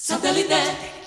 Satellite.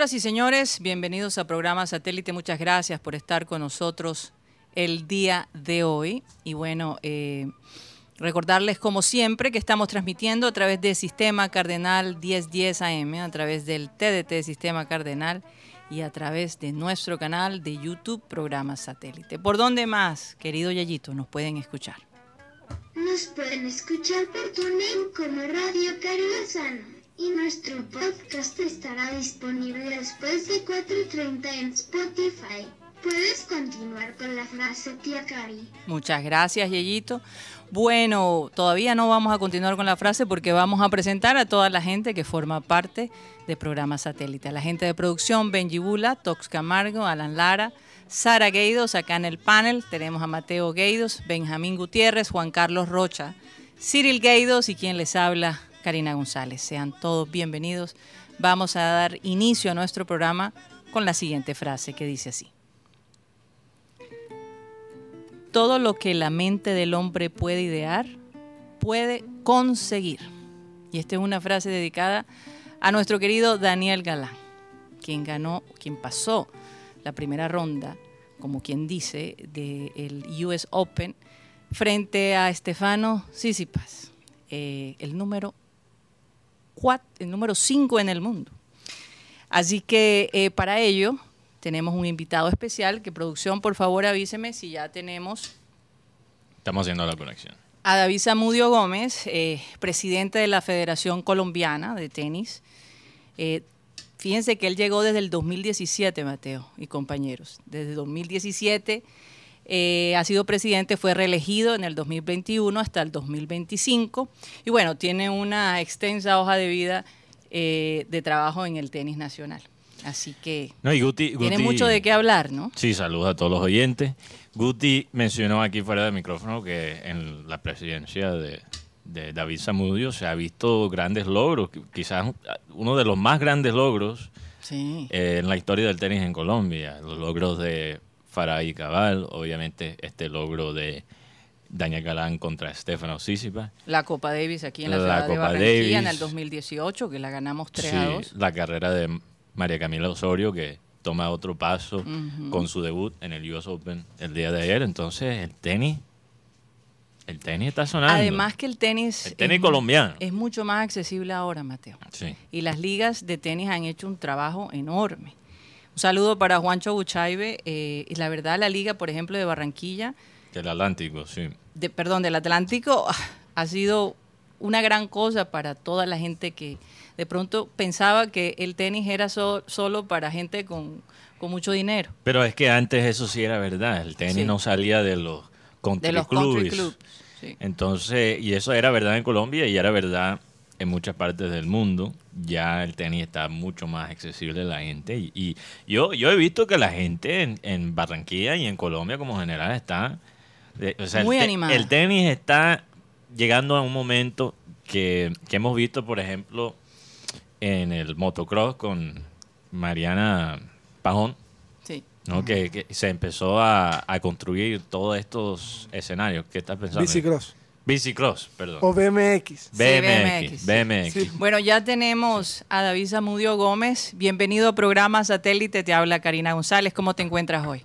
Señoras y señores, bienvenidos a programa Satélite. Muchas gracias por estar con nosotros el día de hoy. Y bueno, eh, recordarles como siempre que estamos transmitiendo a través del Sistema Cardenal 1010 AM, a través del TDT Sistema Cardenal y a través de nuestro canal de YouTube Programa Satélite. ¿Por dónde más, querido Yayito, nos pueden escuchar? Nos pueden escuchar por TuneIn como Radio Caribesano y nuestro podcast estará disponible después de 4.30 en Spotify. Puedes continuar con la frase, tía Cari. Muchas gracias, Yeyito. Bueno, todavía no vamos a continuar con la frase porque vamos a presentar a toda la gente que forma parte del programa satélite. La gente de producción, Benji Bula, Tox Camargo, Alan Lara, Sara Gueidos, acá en el panel tenemos a Mateo Gueidos, Benjamín Gutiérrez, Juan Carlos Rocha, Cyril Gueidos y quien les habla, Karina González. Sean todos bienvenidos. Vamos a dar inicio a nuestro programa con la siguiente frase que dice así. Todo lo que la mente del hombre puede idear, puede conseguir. Y esta es una frase dedicada a nuestro querido Daniel Galán, quien ganó, quien pasó la primera ronda, como quien dice, del US Open frente a Estefano Sisipas, eh, el número el número 5 en el mundo. Así que eh, para ello tenemos un invitado especial, que producción, por favor avíseme si ya tenemos... Estamos haciendo la conexión. A David Zamudio Gómez, eh, presidente de la Federación Colombiana de Tenis. Eh, fíjense que él llegó desde el 2017, Mateo y compañeros. Desde 2017 eh, ha sido presidente, fue reelegido en el 2021 hasta el 2025 y bueno, tiene una extensa hoja de vida eh, de trabajo en el tenis nacional. Así que tiene mucho de qué hablar, ¿no? Sí, saludos a todos los oyentes. Guti mencionó aquí fuera del micrófono que en la presidencia de, David Zamudio se ha visto grandes logros, quizás uno de los más grandes logros eh, en la historia del tenis en Colombia, los logros de Faray Cabal, obviamente este logro de Daniel Galán contra Stefano Sisipa. La Copa Davis aquí en la, ciudad de Barranquilla en el 2018, que la ganamos 3 a 2. La carrera de María Camila Osorio, que toma otro paso con su debut en el US Open el día de ayer. Entonces, el tenis, el tenis está sonando. Además que el tenis... El tenis colombiano. Es mucho más accesible ahora, Mateo. Sí. Y las ligas de tenis han hecho un trabajo enorme. Un saludo para Juancho Buchaibe. Eh, y la verdad, la liga, por ejemplo, de Barranquilla. Del Atlántico, sí. De, perdón, del Atlántico ha sido una gran cosa para toda la gente que de pronto pensaba que el tenis era solo para gente con, mucho dinero. Pero es que antes eso sí era verdad. El tenis no salía de los country de los Country clubs. Entonces, y eso era verdad en Colombia y era verdad en muchas partes del mundo ya el tenis está mucho más accesible a la gente. Y, yo, yo he visto que la gente en, Barranquilla y en Colombia como general está... Muy el, animada. el tenis está llegando a un momento que, hemos visto, por ejemplo, en el motocross con Mariana Pajón. Sí. ¿no? que, se empezó a, construir todos estos escenarios. ¿Qué estás pensando? Bicicross. Bicicross, perdón. O BMX. BMX. BMX. Bueno, ya tenemos a David Zamudio Gómez. Bienvenido a programa Satélite. Te habla Karina González. ¿Cómo te encuentras hoy?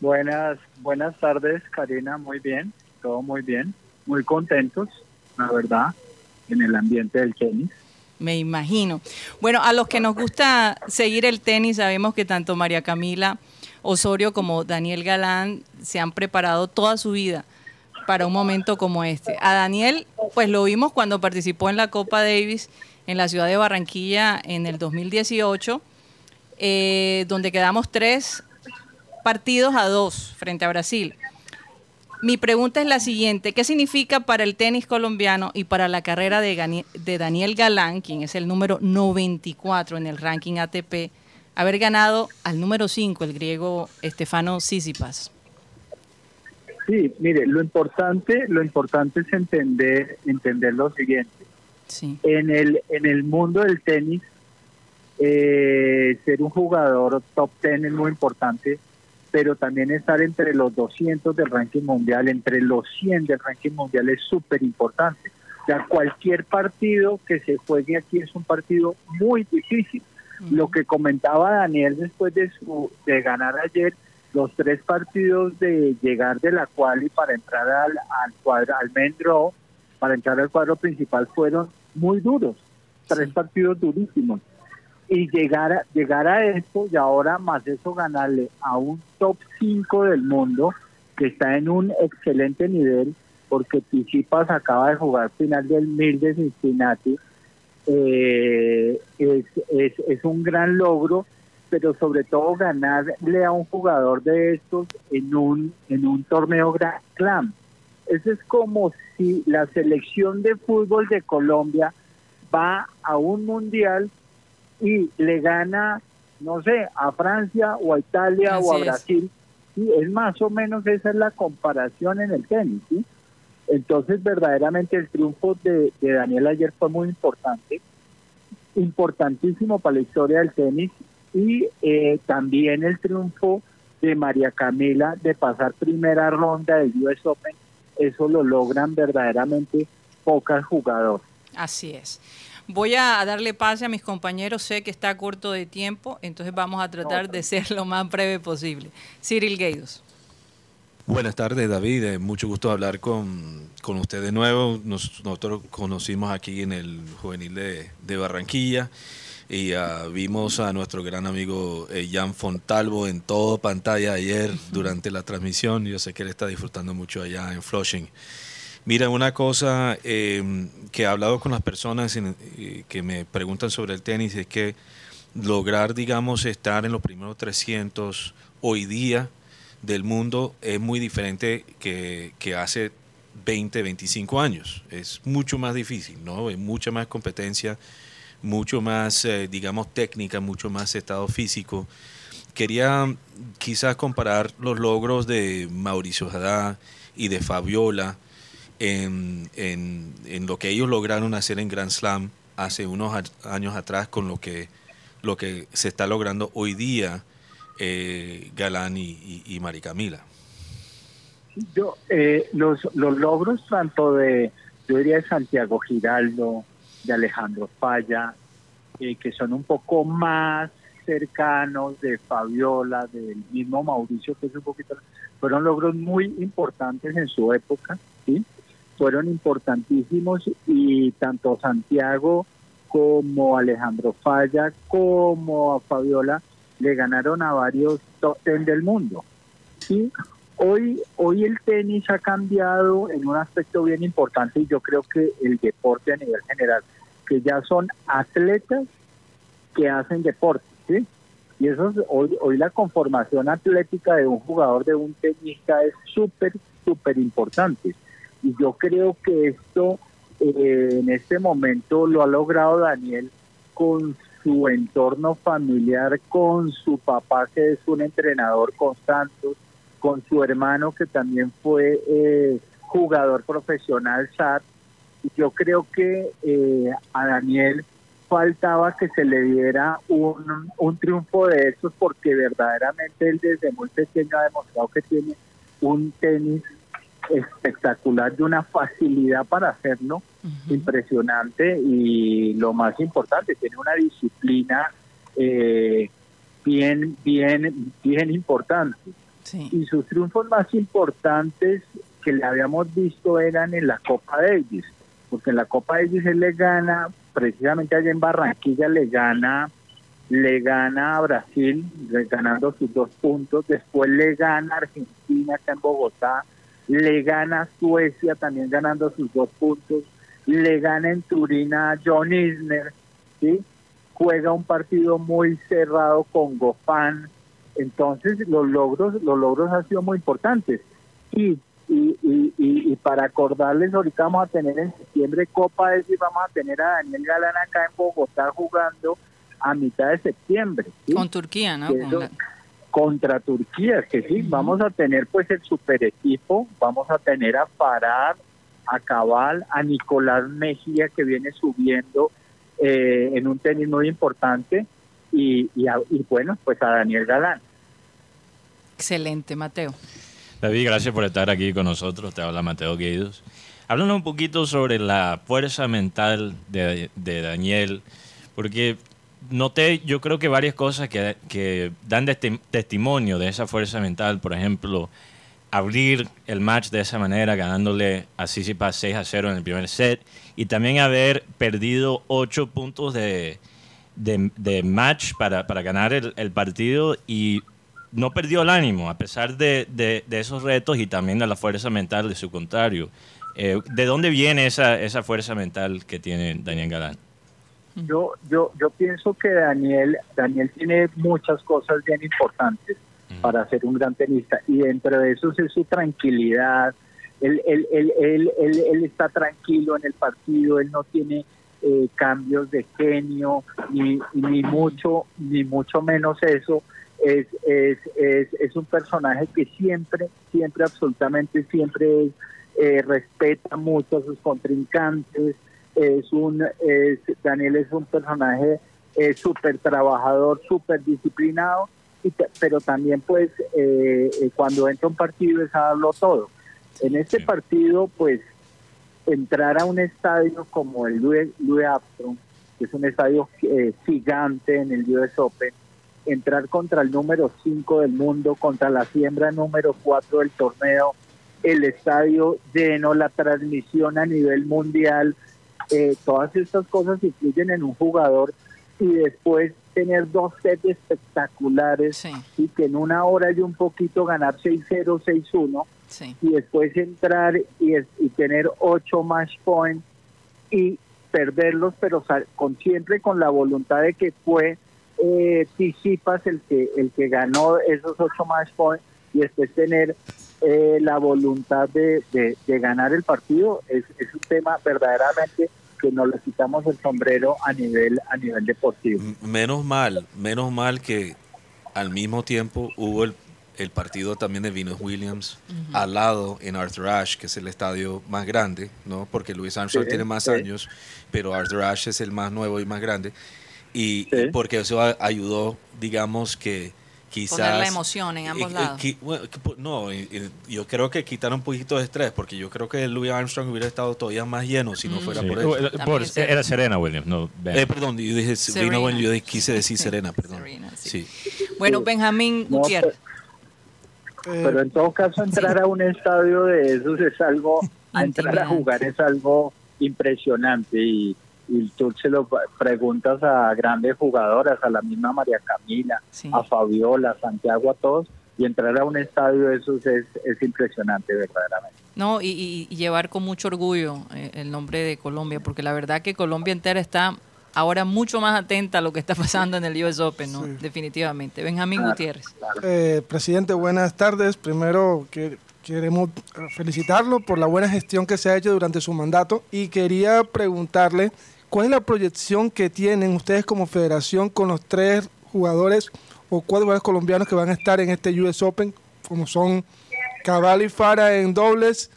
Buenas, buenas tardes, Karina. Muy bien. Todo muy bien. Muy contentos, la verdad, en el ambiente del tenis. me imagino. Bueno, a los que nos gusta seguir el tenis, sabemos que tanto María Camila Osorio como Daniel Galán se han preparado toda su vida para un momento como este. A Daniel, pues lo vimos cuando participó en la Copa Davis en la ciudad de Barranquilla en el 2018, eh, donde quedamos tres partidos a dos frente a Brasil. Mi pregunta es la siguiente, ¿qué significa para el tenis colombiano y para la carrera de, de Daniel Galán, quien es el número 94 en el ranking ATP, haber ganado al número 5, el griego Estefano Sisipas? Sí, mire, lo importante, lo importante es entender, entender lo siguiente. Sí. En el en el mundo del tenis, eh, ser un jugador top 10 es muy importante pero también estar entre los 200 del ranking mundial, entre los 100 del ranking mundial es súper importante. O sea, cualquier partido que se juegue aquí es un partido muy difícil. Lo que comentaba Daniel después de, su, de ganar ayer, los tres partidos de llegar de la cual y para entrar al, al cuadro, al Mendro, para entrar al cuadro principal fueron muy duros, tres partidos durísimos. Y llegar a, llegar a esto y ahora más eso ganarle a un top 5 del mundo que está en un excelente nivel porque Tichipas acaba de jugar final del mil de Cincinnati eh, es, es, es un gran logro pero sobre todo ganarle a un jugador de estos en un en un torneo Grand Slam eso es como si la selección de fútbol de Colombia va a un mundial y le gana, no sé, a Francia o a Italia o a Brasil. y es más o menos esa es la comparación en el tenis. ¿sí? Entonces, verdaderamente el triunfo de, Daniel ayer fue muy importante, importantísimo para la historia del tenis y eh, también el triunfo de María Camila de pasar primera ronda del US Open, eso lo logran verdaderamente pocas jugadoras. Así es. Voy a darle pase a mis compañeros, sé que está corto de tiempo, entonces vamos a tratar de ser lo más breve posible. Cyril Gaydos. Buenas tardes, David. Eh, mucho gusto hablar con, usted de nuevo. nosotros conocimos aquí en el juvenil de, Barranquilla y uh, vimos a nuestro gran amigo eh, Jan Fontalvo en toda pantalla ayer durante la transmisión. Yo sé que él está disfrutando mucho allá en Flushing. Mira, una cosa em, que he hablado con las personas eh, que me preguntan sobre el tenis es que lograr, digamos, estar en los primeros 300 hoy día del mundo es muy diferente que, que hace 20, 25 años. Es mucho más difícil, ¿no? Hay mucha más competencia, mucho más, eh, digamos, técnica, mucho más estado físico. Quería quizás comparar los logros de Mauricio Haddad y de Fabiola en, en, lo que ellos lograron hacer en Grand Slam hace unos años atrás con lo que, lo que se está logrando hoy día eh, Galán y, y, Maricamila. Yo, eh, los, los logros tanto de, yo diría de Santiago Giraldo, de Alejandro Falla, eh, que son un poco más cercanos de Fabiola, del mismo Mauricio, que es un poquito, fueron logros muy importantes en su época, ¿sí? fueron importantísimos y tanto Santiago como Alejandro Falla como a Fabiola le ganaron a varios top ten del mundo. ¿sí? Hoy, hoy el tenis ha cambiado en un aspecto bien importante y yo creo que el deporte a nivel general, que ya son atletas que hacen deporte. ¿sí? Y eso hoy, hoy la conformación atlética de un jugador, de un tenista es súper, súper importante. Y yo creo que esto eh, en este momento lo ha logrado Daniel con su entorno familiar, con su papá que es un entrenador constante, con su hermano que también fue eh, jugador profesional SAT. Yo creo que eh, a Daniel faltaba que se le diera un, un triunfo de estos porque verdaderamente él desde muy pequeño ha demostrado que tiene un tenis espectacular, de una facilidad para hacerlo impresionante y lo más importante, tiene una disciplina eh, bien, bien, bien importante. Y sus triunfos más importantes que le habíamos visto eran en la Copa Davis, porque en la Copa Davis él le gana precisamente allá en Barranquilla le gana le gana a Brasil ganando sus dos puntos, después le gana a Argentina acá en Bogotá, le gana a Suecia también ganando sus dos puntos, le gana en Turín a John Isner, juega un partido muy cerrado con Gofán, entonces los logros, los logros han sido muy importantes. Y, y, y, y, para acordarles, ahorita vamos a tener en septiembre Copa, es decir, vamos a tener a Daniel Galán acá en Bogotá jugando a mitad de septiembre. Con Turquía, ¿no? Contra Turquía, que sí, vamos a tener pues el super equipo, vamos a tener a Farad, a Cabal, a Nicolás Mejía que viene subiendo eh, en un tenis muy importante y, y, bueno, pues a Daniel Galán. Excelente, Mateo. David, gracias por estar aquí con nosotros. Te habla Mateo Guidos. Háblanos un poquito sobre la fuerza mental de, de Daniel, porque noté yo creo que varias cosas que, que dan testimonio de esa fuerza mental. Por ejemplo, abrir el match de esa manera, ganándole a Tsitsipas 6 a 0 en el primer set, y también haber perdido 8 puntos de, de, match para, para ganar el, el, partido y no perdió el ánimo a pesar de, de, esos retos y también de la fuerza mental de su contrario. Eh, ¿De dónde viene esa, esa fuerza mental que tiene Daniel Galán? Yo, yo, yo pienso que Daniel, Daniel tiene muchas cosas bien importantes para ser un gran tenista y dentro de eso es su tranquilidad. Él, él, él, él, él, está tranquilo en el partido, él no tiene eh, cambios de genio ni, ni mucho ni mucho menos eso. Es, es, es, es un personaje que siempre, siempre, absolutamente siempre eh, respeta mucho a sus contrincantes, es un es, Daniel es un personaje eh, súper trabajador, súper disciplinado, y pero también pues eh, eh, cuando entra un partido es a darlo todo. En este partido pues entrar a un estadio como el Louis, Armstrong, que es un estadio gigante en el US Open, entrar contra el número 5 del mundo, contra la siembra número 4 del torneo, el estadio lleno, la transmisión a nivel mundial, eh, todas estas cosas influyen en un jugador y después tener dos sets espectaculares y que en una hora y un poquito ganar 6-0, 6-1 y después entrar y, y tener ocho match points y perderlos, pero con siempre con la voluntad de que fue eh, el que el que ganó esos ocho match points y después tener eh, la voluntad de, de, ganar el partido es, es un tema verdaderamente que nos le quitamos el sombrero a nivel a nivel deportivo. Menos mal, menos mal que al mismo tiempo hubo el, el partido también de Venus Williams al lado en Arthur Ashe, que es el estadio más grande, ¿no? Porque Louis Armstrong tiene más años, pero Arthur Ashe es el más nuevo y más grande. y porque eso ayudó, digamos, que quizás... Poner la emoción en ambos lados. no, yo creo que quitar un poquito de estrés, porque yo creo que Louis Armstrong hubiera estado todavía más lleno si no fuera por eso. era Serena Williams, no eh, perdón, yo dije Serena yo quise decir Serena, perdón. sí. Bueno, Benjamín Gutiérrez. Pero, en todo caso entrar a un estadio de esos es algo, a entrar a jugar es algo impresionante y y tú se lo preguntas a grandes jugadoras, a la misma María Camila, a Fabiola, a Santiago, a todos, y entrar a un estadio de esos es, es impresionante verdaderamente. No, y, llevar con mucho orgullo eh, el nombre de Colombia, porque la verdad que Colombia entera está ahora mucho más atenta a lo que está pasando en el US Open, ¿no? Definitivamente. Benjamín Gutiérrez. Eh, presidente, buenas tardes. Primero, que queremos felicitarlo por la buena gestión que se ha hecho durante su mandato y quería preguntarle ¿Cuál es la proyección que tienen ustedes como federación con los tres jugadores o cuatro jugadores colombianos que van a estar en este US Open, como son Cabal y Fara en dobles,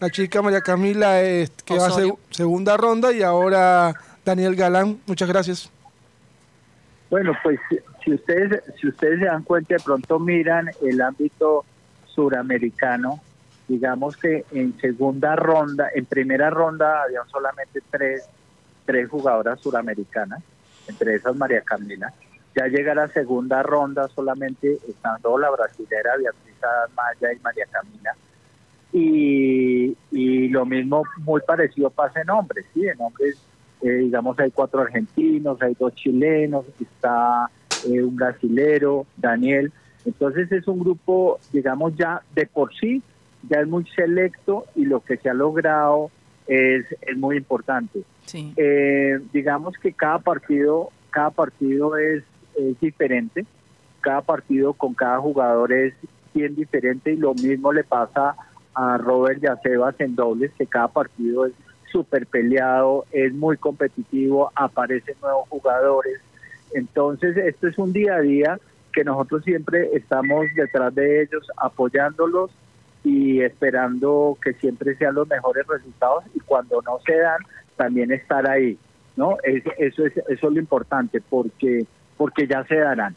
la chica María Camila que va a ser segunda ronda y ahora Daniel Galán? Muchas gracias. Bueno, pues si ustedes si ustedes se dan cuenta de pronto miran el ámbito suramericano, digamos que en segunda ronda, en primera ronda habían solamente tres tres jugadoras suramericanas, entre esas María Camila. Ya llega la segunda ronda solamente estando la brasilera Beatriz Maya y María Camila. Y, y lo mismo, muy parecido pasa en hombres, ¿sí? En hombres eh, digamos, hay cuatro argentinos, hay dos chilenos, está eh, un brasilero, Daniel. Entonces es un grupo, digamos, ya de por sí, ya es muy selecto y lo que se ha logrado es, es muy importante. Eh, digamos que cada partido, cada partido es, diferente, cada partido con cada jugador es bien diferente y lo mismo le pasa a Robert Yacebas en dobles, que cada partido es súper peleado, es muy competitivo, aparecen nuevos jugadores. Entonces, esto es un día a día que nosotros siempre estamos detrás de ellos, apoyándolos y esperando que siempre sean los mejores resultados y cuando no se dan, también estar ahí, ¿no? eso, es, eso es lo importante, porque, porque ya se darán.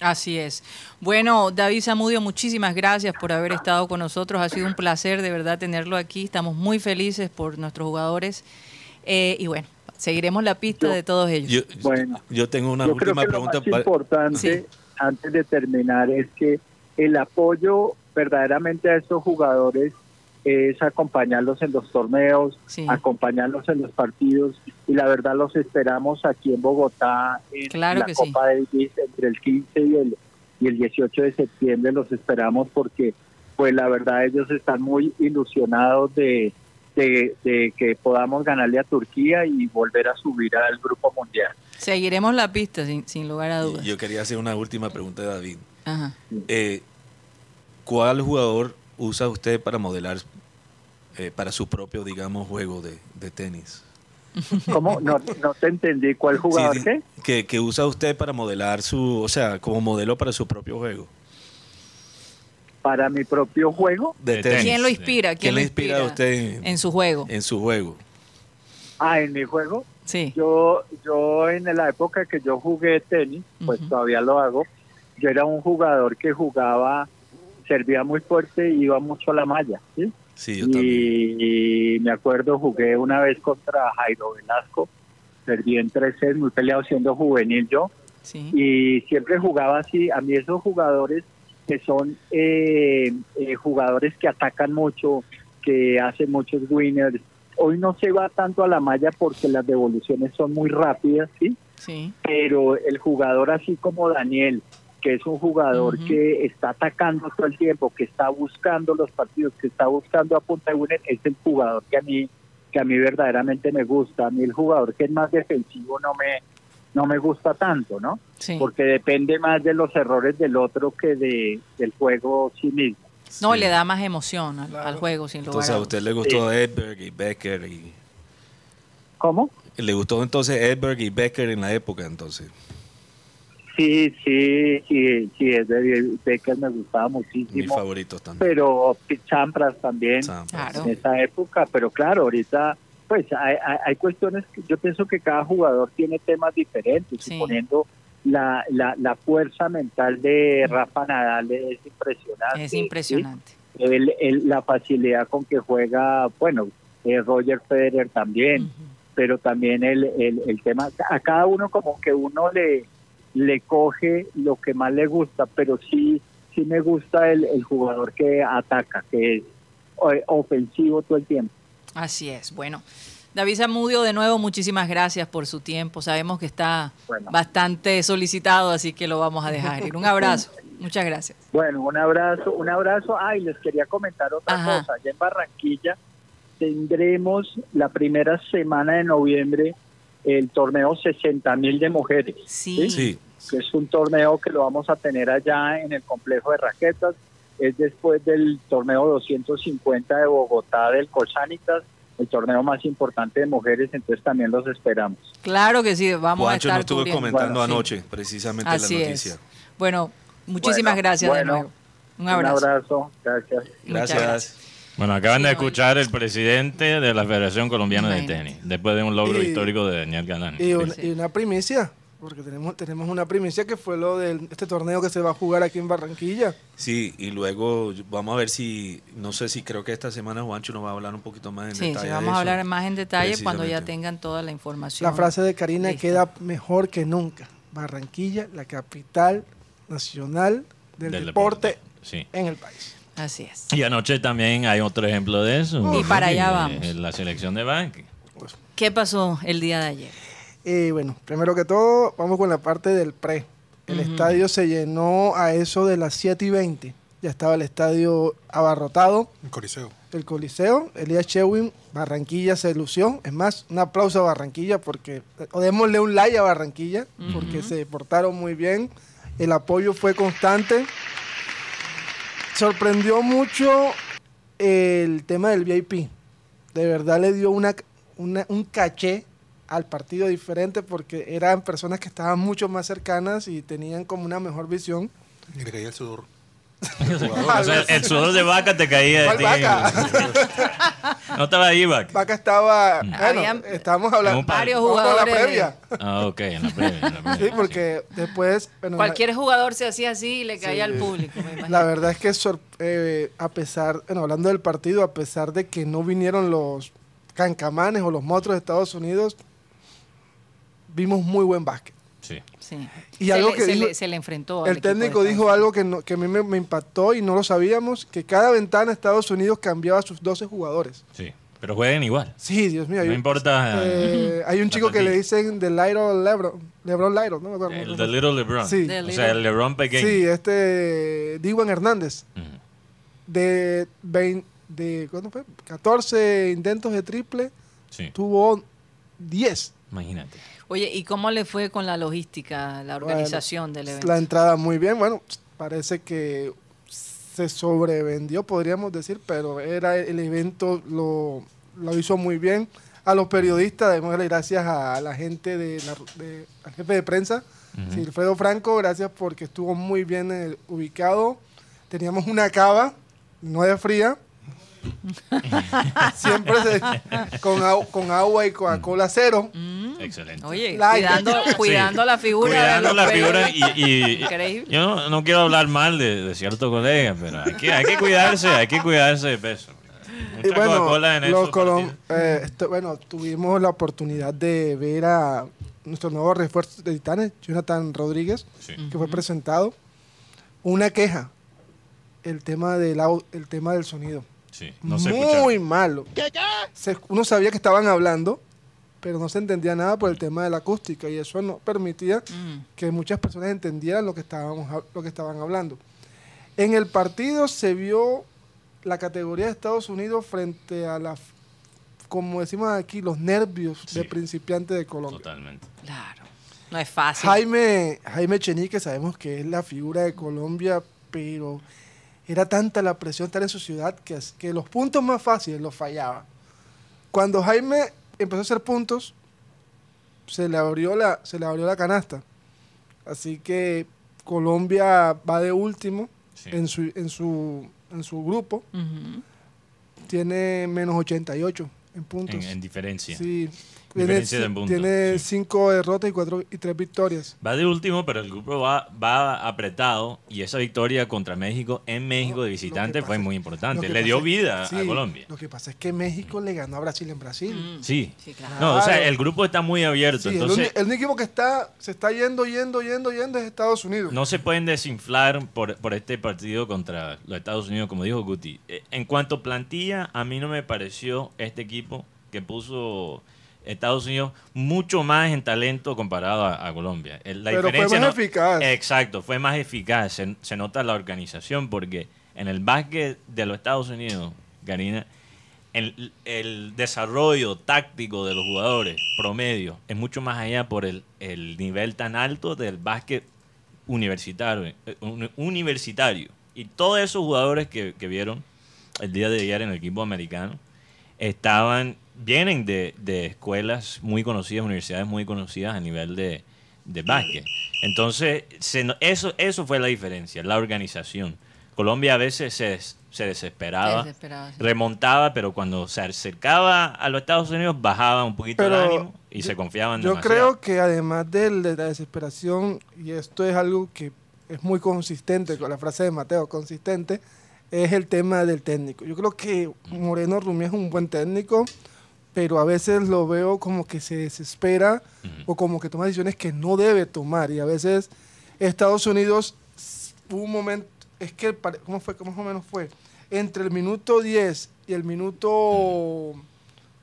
Así es. Bueno, David Zamudio, muchísimas gracias por haber estado con nosotros. Ha sido un placer de verdad tenerlo aquí. Estamos muy felices por nuestros jugadores. Eh, y bueno, seguiremos la pista de todos ellos. Yo, bueno, yo tengo una última pregunta. Lo más importante, antes de terminar, es que el apoyo verdaderamente a estos jugadores es acompañarlos en los torneos, acompañarlos en los partidos y la verdad los esperamos aquí en Bogotá en la Copa Davis entre el 15 y el, y el 18 de septiembre los esperamos porque pues la verdad ellos están muy ilusionados de, de, que podamos ganarle a Turquía y volver a subir al grupo mundial. Seguiremos la pista sin, sin lugar a dudas. Yo quería hacer una última pregunta de David. Eh, ¿Cuál jugador usa usted para modelar eh, para su propio, digamos, juego de, tenis? ¿Cómo? No, no te entendí. ¿Cuál jugador qué? Que, usa usted para modelar su, o sea, como modelo para su propio juego. ¿Para mi propio juego? De tenis. ¿Quién lo inspira? ¿Quién, le inspira, a usted en, su juego? En su juego. Ah, en mi juego. Sí. Yo, yo en la época que yo jugué tenis, pues todavía lo hago, yo era un jugador que jugaba servía muy fuerte y iba mucho a la malla, ¿sí? Sí, yo y, me acuerdo, jugué una vez contra Jairo Velasco, perdí en tres sets, muy peleado siendo juvenil yo, sí. y siempre jugaba así, a mí esos jugadores que son eh, eh, jugadores que atacan mucho, que hacen muchos winners, hoy no se va tanto a la malla porque las devoluciones son muy rápidas, ¿sí? Sí. Pero el jugador así como Daniel, que es un jugador que está atacando todo el tiempo, que está buscando los partidos, que está buscando a punta de winner, es el jugador que a mí que a mí verdaderamente me gusta. A mí el jugador que es más defensivo no me no me gusta tanto, ¿no? Porque depende más de los errores del otro que de, del juego sí mismo. No, le da más emoción al, juego, sin lugar Entonces a usted le gustó Edberg y Becker y... ¿Cómo? Le gustó entonces Edberg y Becker en la época entonces. Sí, sí, sí, sí, es de Becker me gustaba muchísimo. Mis favoritos también. Pero Champras también en esa época, pero claro, ahorita pues hay, hay, cuestiones que yo pienso que cada jugador tiene temas diferentes, suponiendo la, la, la, fuerza mental de Rafa Nadal es impresionante. Es impresionante. El, la facilidad con que juega, bueno, eh, Roger Federer también, pero también el, el, el tema, a cada uno como que uno le le coge lo que más le gusta, pero sí, sí me gusta el, el jugador que ataca, que es eh, ofensivo todo el tiempo. Así es, bueno. David Zamudio, de nuevo, muchísimas gracias por su tiempo. Sabemos que está bastante solicitado, así que lo vamos a dejar ir. Un abrazo. Muchas gracias. Bueno, un abrazo, un abrazo. Ay, les quería comentar otra cosa. Allá en Barranquilla tendremos la primera semana de noviembre el torneo 60 mil de mujeres. Sí. sí que es un torneo que lo vamos a tener allá en el complejo de raquetas. Es después del torneo 250 de Bogotá del Colsanitas, el torneo más importante de mujeres, entonces también los esperamos. Claro que sí, vamos a estar estuve comentando anoche precisamente la noticia. Bueno, muchísimas gracias de nuevo. Un abrazo. Un abrazo, gracias. Gracias. Bueno, acaban de escuchar el presidente de la Federación Colombiana de Tenis, después de un logro histórico de Daniel Galán. Y, y una primicia, porque tenemos, tenemos una primicia que fue lo de este torneo que se va a jugar aquí en Barranquilla. Sí, y luego vamos a ver si, no sé si creo que esta semana Juancho nos va a hablar un poquito más en detalle. Sí, vamos a hablar más en detalle cuando ya tengan toda la información. La frase de Karina queda mejor que nunca. Barranquilla, la capital nacional del, deporte, en el país. Así es. Y anoche también hay otro ejemplo de eso. Y para allá vamos. La selección de Banque. ¿Qué pasó el día de ayer? Eh, bueno, primero que todo, vamos con la parte del pre. El estadio se llenó a eso de las 7 y 20. Ya estaba el estadio abarrotado. El Coliseo. El Coliseo. Elías Chewin, Barranquilla se ilusió. Es más, un aplauso a Barranquilla porque, o démosle un like a Barranquilla porque se portaron muy bien. El apoyo fue constante. Sorprendió mucho el tema del VIP. De verdad le dio una, un caché al partido diferente porque eran personas que estaban mucho más cercanas y tenían como una mejor visión. Y le caía el sudor. el sudor de vaca te caía de ti. Vaca? no estaba ahí, vaca. Vaca estaba. Mm. Bueno, estábamos hablando. Varios jugadores. En la previa. Ah, ok, en la previa. sí, porque después. Cualquier jugador se hacía así y le caía al público. la verdad es que, eh, a pesar. Bueno, hablando del partido, a pesar de que no vinieron los cancamanes o los monstruos de Estados Unidos, vimos muy buen básquet. Sí. sí. Y algo que se, le, enfrentó. El técnico dijo algo que, que a mí me, impactó y no lo sabíamos, que cada ventana de Estados Unidos cambiaba a sus 12 jugadores. Sí. Pero jueguen igual. Sí, Dios mío. No importa. Eh, hay un chico que le dicen The Little Lebron. Lebron Lyro, ¿no me acuerdo. El The Little Lebron. Sí. o sea, el Lebron pequeño. Sí, este. Diwan Hernández. De, 20, de ¿cuándo fue? 14 intentos de triple. Sí. Tuvo 10. Imagínate. Oye, ¿y cómo le fue con la logística, la organización del evento? La entrada muy bien, bueno, parece que se sobrevendió, podríamos decir, pero era el evento, lo, lo hizo muy bien. A los periodistas, démosle gracias a la gente, de, al jefe de prensa, Silfredo Franco, gracias porque estuvo muy bien eh, ubicado. Teníamos una cava, no de fría, Siempre con, con agua y Coca-Cola cero. Mm. Excelente. Oye, cuidando, la figura. Cuidando la figura y, yo no, quiero hablar mal de, de ciertos colegas, pero hay que, hay que cuidarse, hay que cuidarse de peso. bueno, eh, bueno, tuvimos la oportunidad de ver a nuestro nuevo refuerzo de Titanes, Jonathan Rodríguez, que fue presentado. Una queja, el tema del, el tema del sonido muy malo. uno sabía que estaban hablando, pero no se entendía nada por el tema de la acústica y eso no permitía mm. que muchas personas entendieran lo que, estábamos, lo que estaban hablando. En el partido se vio la categoría de Estados Unidos frente a la, como decimos aquí, los nervios de principiante de Colombia. Totalmente. Claro. No es fácil. Jaime, Jaime Chenique sabemos que es la figura de Colombia, pero era tanta la presión estar en su ciudad que, que los puntos más fáciles los fallaba. Cuando Jaime empezó a hacer puntos, se le abrió la, se le abrió la canasta. Así que Colombia va de último en, su, en, su, en su grupo. Tiene menos 88 en puntos. En, en diferencia. Sí, tiene, cinco derrotas y cuatro y tres victorias. Va de último, pero el grupo va, va apretado y esa victoria contra México en México de visitante fue muy importante. Le dio vida a Colombia. Lo que pasa es que México le ganó a Brasil en Brasil. Mm. Sí. No, o sea, el grupo está muy abierto. entonces, el, único equipo que está, se está yendo, yendo, yendo, yendo es Estados Unidos. No se pueden desinflar por, por este partido contra los Estados Unidos, como dijo Guti. Eh, en cuanto a plantilla, a mí no me pareció este equipo que puso Estados Unidos mucho más en talento comparado a, Colombia. La Pero fue más eficaz. Exacto, fue más eficaz. Se, nota la organización porque en el básquet de los Estados Unidos, Karina, el, desarrollo táctico de los jugadores promedio es mucho más allá por el, nivel tan alto del básquet universitario, eh, universitario. Y todos esos jugadores que, que vieron el día de ayer en el equipo americano estaban vienen de, escuelas muy conocidas, universidades muy conocidas a nivel de, de básquet. Entonces, eso, eso fue la diferencia, la organización. Colombia a veces se, se desesperaba, remontaba, pero cuando se acercaba a los Estados Unidos bajaba un poquito el ánimo y se confiaban Yo creo que además de la desesperación, y esto es algo que es muy consistente con la frase de Mateo, consistente, es el tema del técnico. Yo creo que Moreno Rumi es un buen técnico, pero a veces lo veo como que se desespera o como que toma decisiones que no debe tomar. Y a veces Estados Unidos, hubo un momento, es que, ¿cómo fue? ¿Cómo más o menos fue? Entre el minuto 10 y el minuto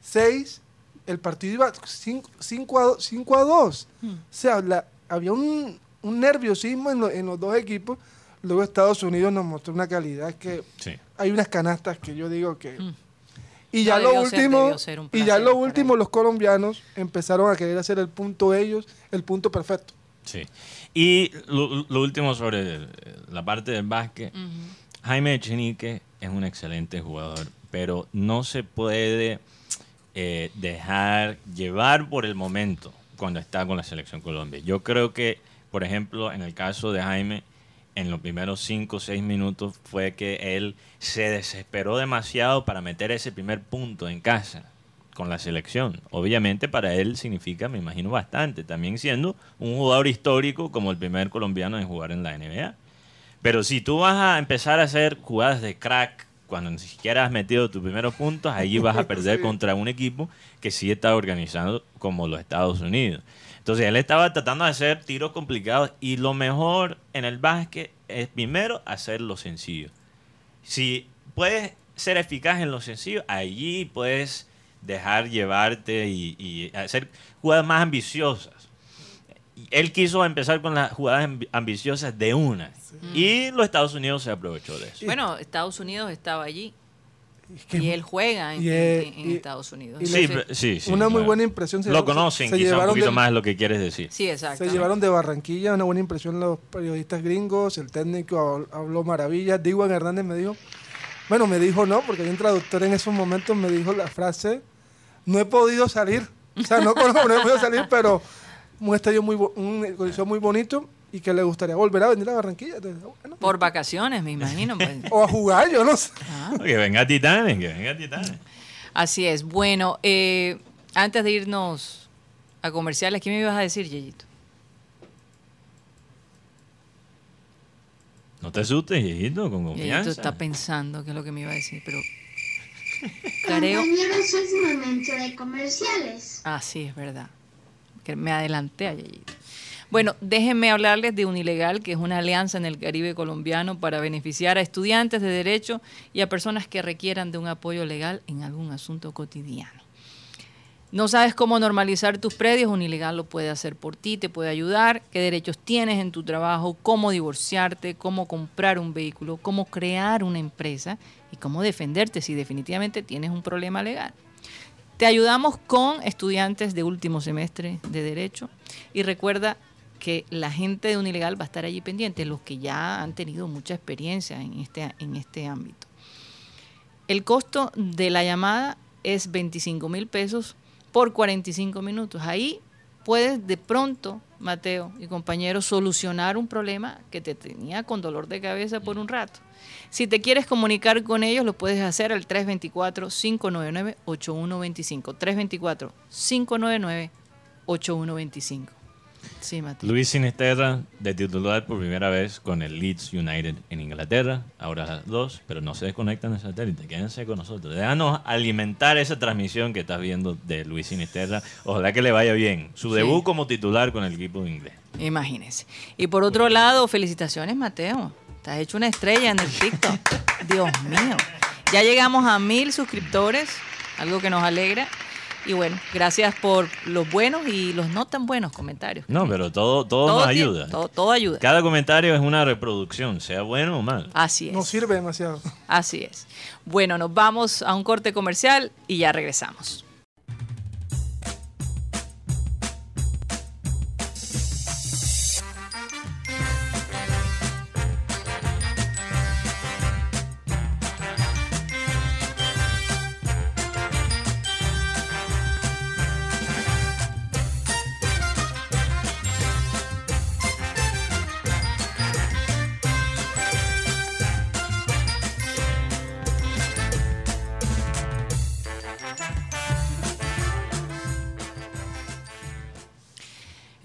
6, el partido iba 5 a, 5 a 2. Hmm. O sea, había un, un nerviosismo en, en, los dos equipos. Luego Estados Unidos nos mostró una calidad que hay unas canastas que yo digo que... Y ya lo último, y ya lo último los colombianos empezaron a querer hacer el punto ellos, el punto perfecto. Sí. Y lo, último sobre la parte del básquet. Jaime Echenique es un excelente jugador, pero no se puede eh, dejar llevar por el momento cuando está con la selección Colombia. Yo creo que, por ejemplo, en el caso de Jaime, en los primeros 5 o 6 minutos fue que él se desesperó demasiado para meter ese primer punto en casa con la selección. Obviamente para él significa, me imagino, bastante, también siendo un jugador histórico como el primer colombiano en jugar en la NBA. Pero si tú vas a empezar a hacer jugadas de crack cuando ni siquiera has metido tus primeros puntos, ahí vas a perder contra un equipo que sí está organizado como los Estados Unidos. Entonces él estaba tratando de hacer tiros complicados y lo mejor en el básquet es primero hacer lo sencillo. Si puedes ser eficaz en lo sencillo, allí puedes dejar llevarte y, hacer jugadas más ambiciosas. Él quiso empezar con las jugadas ambiciosas de una. Y los Estados Unidos se aprovechó de eso. Bueno, Estados Unidos estaba allí y él juega en, Estados Unidos. Sí, sí, sí, Una muy buena impresión. lo conocen, quizá un poquito más lo que quieres decir. Sí, exacto. Se llevaron de Barranquilla una buena impresión los periodistas gringos, el técnico habló maravillas. Diwan Hernández me dijo, bueno, me dijo no, porque hay un traductor en esos momentos me dijo la frase, no he podido salir. O sea, no, conozco, no he podido salir, pero un estadio muy, un muy bonito y que le gustaría volver a venir a Barranquilla. Por vacaciones, me imagino. Pues. o a jugar, yo no sé. Ah. Que venga a Titanes, que venga a Titanes. Así es. Bueno, eh, antes de irnos a comerciales, ¿qué me ibas a decir, Yeyito? No te asustes, Yeyito, con confianza. Yeyito está pensando qué es lo que me iba a decir, pero... Creo... Compañeros, es momento de comerciales. Ah, sí, es verdad. Que me adelanté a Yeyito. Bueno, déjenme hablarles de Unilegal, que es una alianza en el Caribe colombiano para beneficiar a estudiantes de derecho y a personas que requieran de un apoyo legal en algún asunto cotidiano. No sabes cómo normalizar tus predios, Unilegal lo puede hacer por ti, te puede ayudar, qué derechos tienes en tu trabajo, cómo divorciarte, cómo comprar un vehículo, cómo crear una empresa y cómo defenderte si definitivamente tienes un problema legal. Te ayudamos con estudiantes de último semestre de derecho. Y recuerda que la gente de Unilegal va a estar allí pendiente, los que ya han tenido mucha experiencia en este, en este ámbito. El costo de la llamada es 25 mil pesos por 45 minutos. Ahí puedes de pronto, Mateo y compañeros, solucionar un problema que te tenía con dolor de cabeza por un rato. Si te quieres comunicar con ellos, lo puedes hacer al 324-599-8125. 324-599-8125. Luis Sinisterra, de titular por primera vez con el Leeds United en Inglaterra, ahora dos, pero no se desconectan del satélite, quédense con nosotros. Déjanos alimentar esa transmisión que estás viendo de Luis Sinisterra. Ojalá que le vaya bien. Su debut como titular con el equipo inglés. Imagínese. Y por otro lado, felicitaciones, Mateo. Estás hecho una estrella en el TikTok. Dios mío. Ya llegamos a mil suscriptores, algo que nos alegra. Y bueno, gracias por los buenos y los no tan buenos comentarios. No, pero todo, todo, nos ayuda. Todo, ayuda. Cada comentario es una reproducción, sea bueno o mal. Así es. Nos sirve demasiado. Así es. Bueno, nos vamos a un corte comercial y ya regresamos.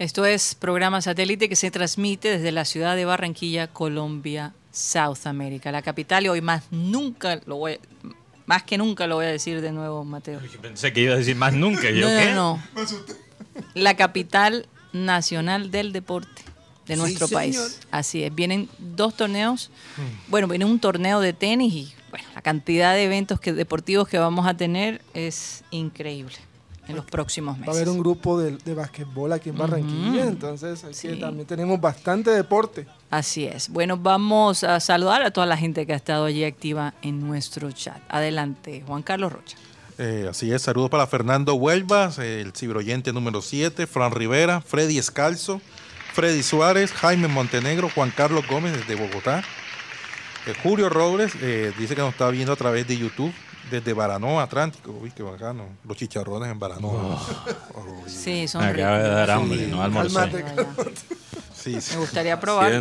Esto es programa satélite que se transmite desde la ciudad de Barranquilla, Colombia, South America, la capital. Y hoy más nunca lo voy, más que nunca lo voy a decir de nuevo, Mateo. Pensé que iba a decir más nunca. ¿Yo no, no, La capital nacional del deporte de nuestro país. Así es. Vienen dos torneos. Bueno, viene un torneo de tenis y bueno, la cantidad de eventos que, deportivos que vamos a tener es increíble. En los próximos meses. Va a haber un grupo de, de basquetbol aquí en Barranquilla, entonces aquí también tenemos bastante deporte. Así es. Bueno, vamos a saludar a toda la gente que ha estado allí activa en nuestro chat. Adelante, Juan Carlos Rocha. Eh, así es, saludos para Fernando Huelva, el ciberoyente número 7, Fran Rivera, Freddy Escalzo, Freddy Suárez, Jaime Montenegro, Juan Carlos Gómez desde Bogotá. Eh, Julio Robles eh, dice que nos está viendo a través de YouTube desde Baranoa Atlántico. Uy, qué bacano. Los chicharrones en Baranoa. Oh. sí, son Acaba de dar hambre, no almorcé. Sí, sí. Me gustaría probar.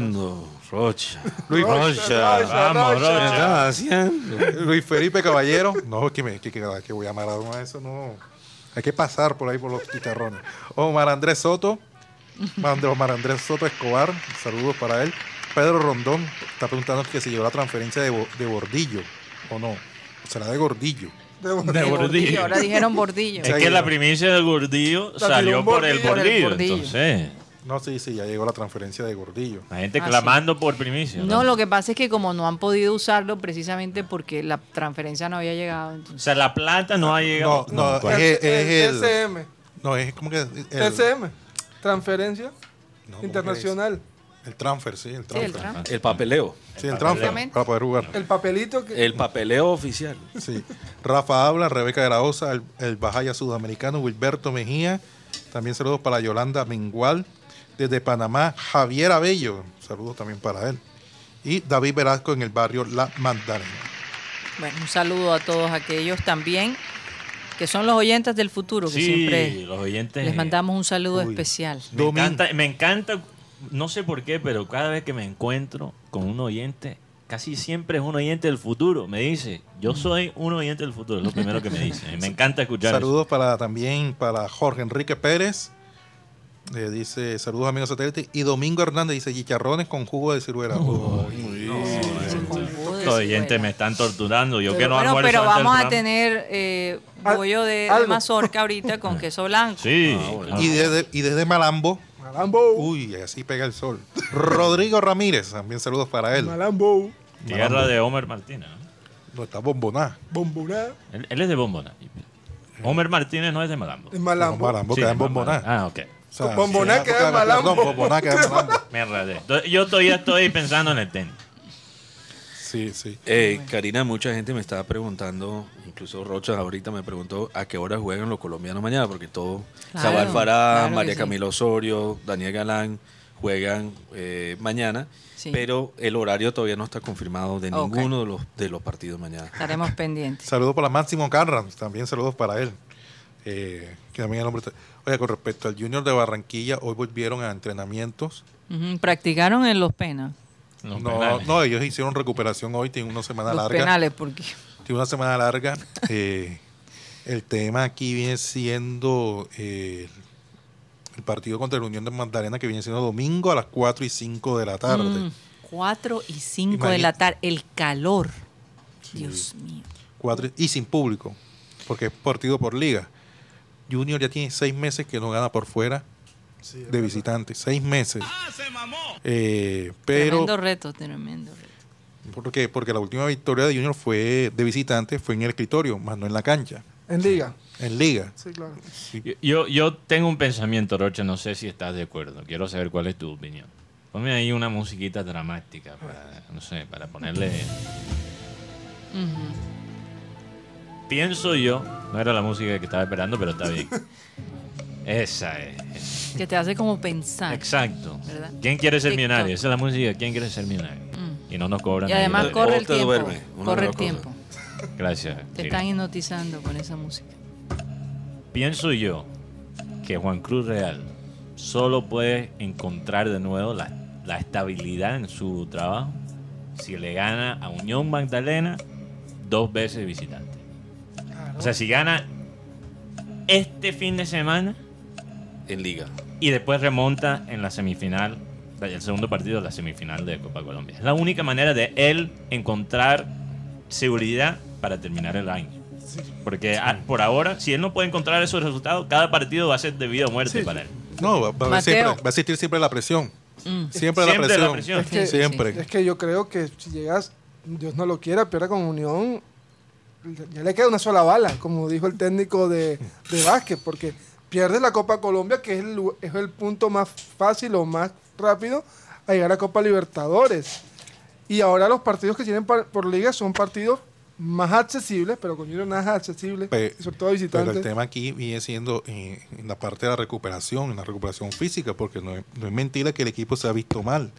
Rocha. Luis Rocha. Vamos, Rocha. Luis Felipe Caballero. No, que, me, que, que, voy a amar a eso, no. Hay que pasar por ahí por los chicharrones. Omar Andrés Soto. Omar Andrés Soto Escobar. Saludos para él. Pedro Rondón está preguntando que si llegó la transferencia de, de Bordillo o no. Será de Gordillo. De, Bordillo. Ahora dijeron Bordillo. Es que la primicia del Gordillo salió por el Bordillo. Entonces. No, sí, sí, ya llegó la transferencia de Gordillo. La gente ah, clamando por primicia. ¿no? lo que pasa es que como no han podido usarlo precisamente porque la transferencia no había llegado. O sea, la plata no ha llegado. No, no, es, el, SM. No, es como que... El, SM, transferencia internacional. El transfer, sí, el transfer. el, papeleo. Sí, el, transfer, para poder jugar. El papelito. Que... El papeleo oficial. Sí. Rafa habla, Rebeca de la Osa, el, el Bajaya sudamericano, Wilberto Mejía. También saludos para Yolanda Mengual desde Panamá, Javier Abello, saludos también para él, y David Velasco en el barrio La Magdalena. Bueno, un saludo a todos aquellos también que son los oyentes del futuro, que siempre los oyentes, les mandamos un saludo especial. Me encanta, me encanta, no sé por qué, pero cada vez que me encuentro con un oyente, casi siempre es un oyente del futuro. Me dice, yo soy un oyente del futuro, es lo primero que me dice. Me encanta escuchar Saludos para también para Jorge Enrique Pérez, eh, dice, saludos amigos satélite. Y Domingo Hernández dice, chicharrones con jugo de ciruela. Los oyentes me están torturando. Yo pero, bueno, pero vamos a tener eh, bollo de, mazorca ahorita con queso blanco. Sí. Ah, y, desde, y desde Malambo. Malambo. Uy, así pega el sol. Rodrigo Ramírez, también saludos para él. Malambo. Tierra de Homer Martínez. ¿no? está Bomboná. Bomboná. Él, es de Bomboná. Homer Martínez no es de Malambo. Es Malambo. Malambo queda en Bomboná. Ah, ok. Bomboná queda en Malambo. Me enredé. Yo todavía estoy pensando en el tenis. Sí, sí. Eh, Karina, mucha gente me estaba preguntando, incluso Rocha ahorita me preguntó a qué hora juegan los colombianos mañana, porque todo, claro, Fará, María Camila Osorio, Daniel Galán juegan eh, mañana, pero el horario todavía no está confirmado de ninguno de los, de los partidos mañana. Estaremos pendientes. Saludos para Máximo Carran, también saludos para él. Eh, que también el hombre Oye, con respecto al Junior de Barranquilla, hoy volvieron a entrenamientos. Practicaron en Los Penas. No, no, ellos hicieron recuperación hoy, tienen una semana los larga. penales, ¿por qué? Tiene una semana larga. Eh, el tema aquí viene siendo eh, el partido contra la Unión de Magdalena, que viene siendo domingo a las 4 y 5 de la tarde. 4 mm, y 5 de la tarde, el calor. Dios mío. y sin público, porque es partido por liga. Junior ya tiene seis meses que no gana por fuera de visitantes. Seis meses. ¡Ah, se mamó! Eh, pero, tremendo reto, tremendo reto. Porque, porque la última victoria de Junior fue de visitante, fue en el escritorio, más no en la cancha. En liga. En liga. Sí, claro. Yo, yo tengo un pensamiento, Rocha, no sé si estás de acuerdo. Quiero saber cuál es tu opinión. Ponme ahí una musiquita dramática para, no sé, para ponerle... Pienso yo, no era la música que estaba esperando, pero está bien. Esa es. Que te hace como pensar. Exacto. ¿Quién quiere ser millonario? Esa es la música. ¿Quién quiere ser millonario? Mm. Y no nos cobran. Y además corre el tiempo. corre el tiempo. Gracias. Te están hipnotizando con esa música. Pienso yo que Juan Cruz Real solo puede encontrar de nuevo la, la estabilidad en su trabajo si le gana a Unión Magdalena dos veces visitante. O sea, si gana este fin de semana. En Liga. Y después remonta en la semifinal, el segundo partido de la semifinal de Copa Colombia. Es la única manera de él encontrar seguridad para terminar el año. Porque por ahora, si él no puede encontrar esos resultados, cada partido va a ser de vida o muerte para él. No, va, a, siempre, va a existir siempre la presión. Mm. Siempre, la presión. Es que, siempre. Es que yo creo que si llegas, Dios no lo quiera, pero con Unión ya le queda una sola bala, como dijo el técnico de, de básquet, porque pierde la Copa Colombia, que es el, es el punto más fácil o más rápido a llegar a Copa Libertadores. Y ahora los partidos que tienen por, liga son partidos más accesibles, pero con Junior nada es accesible, sobre todo visitantes. Pero el tema aquí viene siendo eh, en la parte de la recuperación, en la recuperación física, porque no es, mentira que el equipo se ha visto mal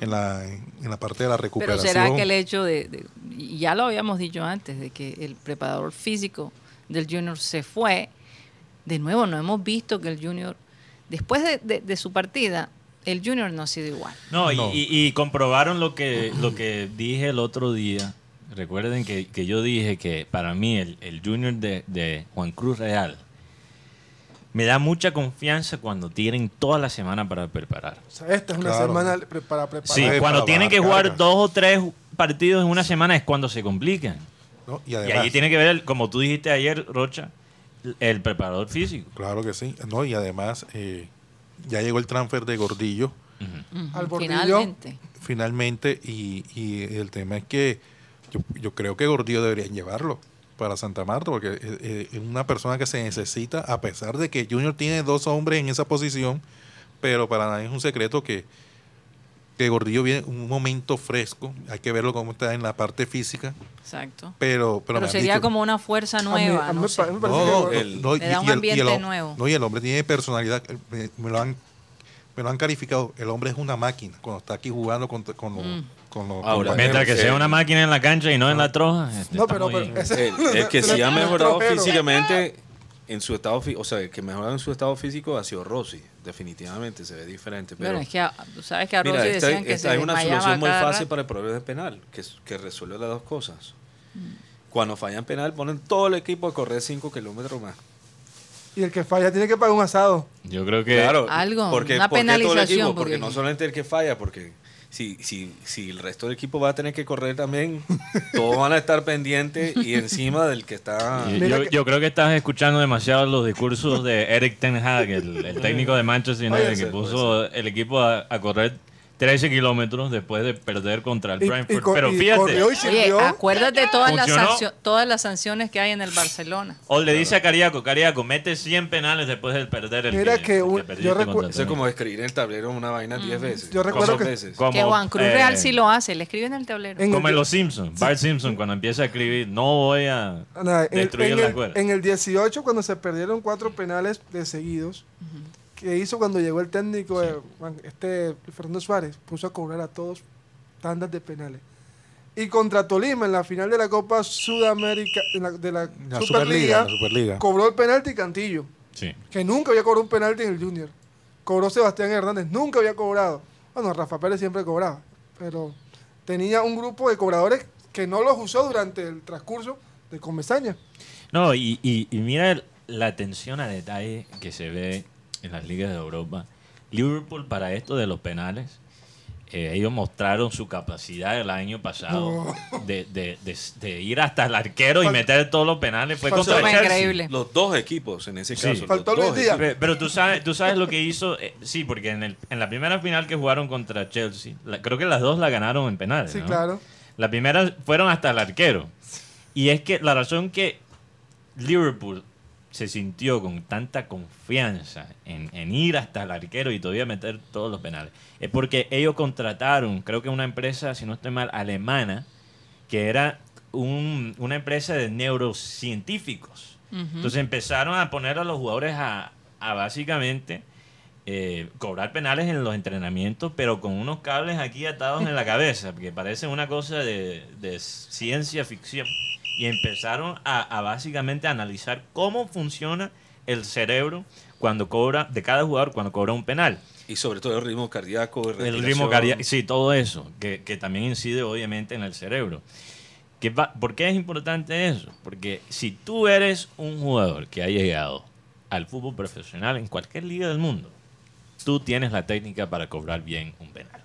en la, en la parte de la recuperación. Pero será que el hecho de, ya lo habíamos dicho antes, de que el preparador físico del Junior se fue, de nuevo no hemos visto que el Junior, después de su partida, el Junior no ha sido igual. No, Y, comprobaron lo que, lo que dije el otro día. Recuerden que, yo dije que para mí el, Junior de, Juan Cruz Real me da mucha confianza cuando tienen toda la semana para preparar. O sea, esta es una semana para preparar. Sí, cuando tienen que jugar dos o tres partidos en una semana es cuando se complican. y, ahí tiene que ver, como tú dijiste ayer, Rocha, el preparador físico. Claro que sí. No, y además, eh, ya llegó el transfer de Gordillo. Al Finalmente. Finalmente, y, el tema es que yo, creo que Gordillo debería llevarlo para Santa Marta, porque es, una persona que se necesita, a pesar de que Junior tiene dos hombres en esa posición, pero para nadie es un secreto que, que Gordillo viene un momento fresco, hay que verlo cómo está en la parte física. Exacto. Pero, pero, sería como una fuerza nueva. no, el, da un ambiente nuevo. No, y el hombre tiene personalidad, me, lo han me lo han calificado, el hombre es una máquina cuando está aquí jugando con, con, los, mm. con Ahora, mientras que sea una máquina en la cancha y no en la troja. Este, no, pero, es que si ha mejorado físicamente en su estado, o sea, que mejorado en su estado físico ha sido Rossi, definitivamente se ve diferente. Pero, es que sabes que a Rossi decían que hay una solución muy fácil para el problema de penal, que, que resuelve las dos cosas. Mm. Cuando fallan penal, ponen todo el equipo a correr 5 kilómetros más. Y el que falla tiene que pagar un asado. Yo creo que. Claro, algo, porque, una penalización. porque no solamente el que falla, porque si, si, si el resto del equipo va a tener que correr también, todos van a estar pendientes y encima del que está... Yo, creo que estás escuchando demasiado los discursos de Eric Ten Hag, el, técnico de Manchester United, que puso el equipo a correr 13 kilómetros después de perder contra el Brentford. Pero fíjate. Oye, acuérdate todas las, todas las sanciones que hay en el Barcelona. O le dice a Cariaco, Cariaco, mete 100 penales después de perder el Mira que, yo recuerdo. Eso es como escribir en el tablero una vaina 10 veces. Yo recuerdo que, veces. que Juan Cruz Real eh, sí lo hace, le escribe en el tablero. como en Los Simpsons. Bart Simpson, cuando empieza a escribir, no voy a destruir en, la escuela. En el 18, cuando se perdieron cuatro penales de seguidos que hizo cuando llegó el técnico, este Fernando Suárez, puso a cobrar a todos tandas de penales. Y contra Tolima en la final de la Copa Sudamérica, de la, Superliga, cobró el penalti Cantillo, que nunca había cobrado un penalti en el Junior. Cobró Sebastián Hernández, nunca había cobrado. Bueno, Rafa Pérez siempre cobraba, pero tenía un grupo de cobradores que no los usó durante el transcurso de Comesaña. No, y, y mira la atención a detalle que se ve en las ligas de Europa. Liverpool para esto de los penales, eh, ellos mostraron su capacidad el año pasado de, de, de, ir hasta el arquero y meter todos los penales. Fue contra increíble. Los dos equipos en ese caso. Pero, tú sabes, tú sabes lo que hizo. Eh, sí, porque en, el, en la primera final que jugaron contra Chelsea, creo que las dos la ganaron en penales. Sí, claro. La primera fueron hasta el arquero. Y es que la razón que Liverpool se sintió con tanta confianza en, ir hasta el arquero y todavía meter todos los penales. Es porque ellos contrataron, creo que una empresa, si no estoy mal, alemana, que era una empresa de neurocientíficos. Entonces empezaron a poner a los jugadores a, básicamente eh, cobrar penales en los entrenamientos, pero con unos cables aquí atados en la cabeza, porque parece una cosa de, de ciencia ficción y empezaron a, básicamente analizar cómo funciona el cerebro cuando cobra, de cada jugador cuando cobra un penal. Y sobre todo el ritmo cardíaco. El ritmo cardíaco, sí, todo eso, que, también incide obviamente en el cerebro. ¿Qué ¿Por qué es importante eso? Porque si tú eres un jugador que ha llegado al fútbol profesional en cualquier liga del mundo, tú tienes la técnica para cobrar bien un penal.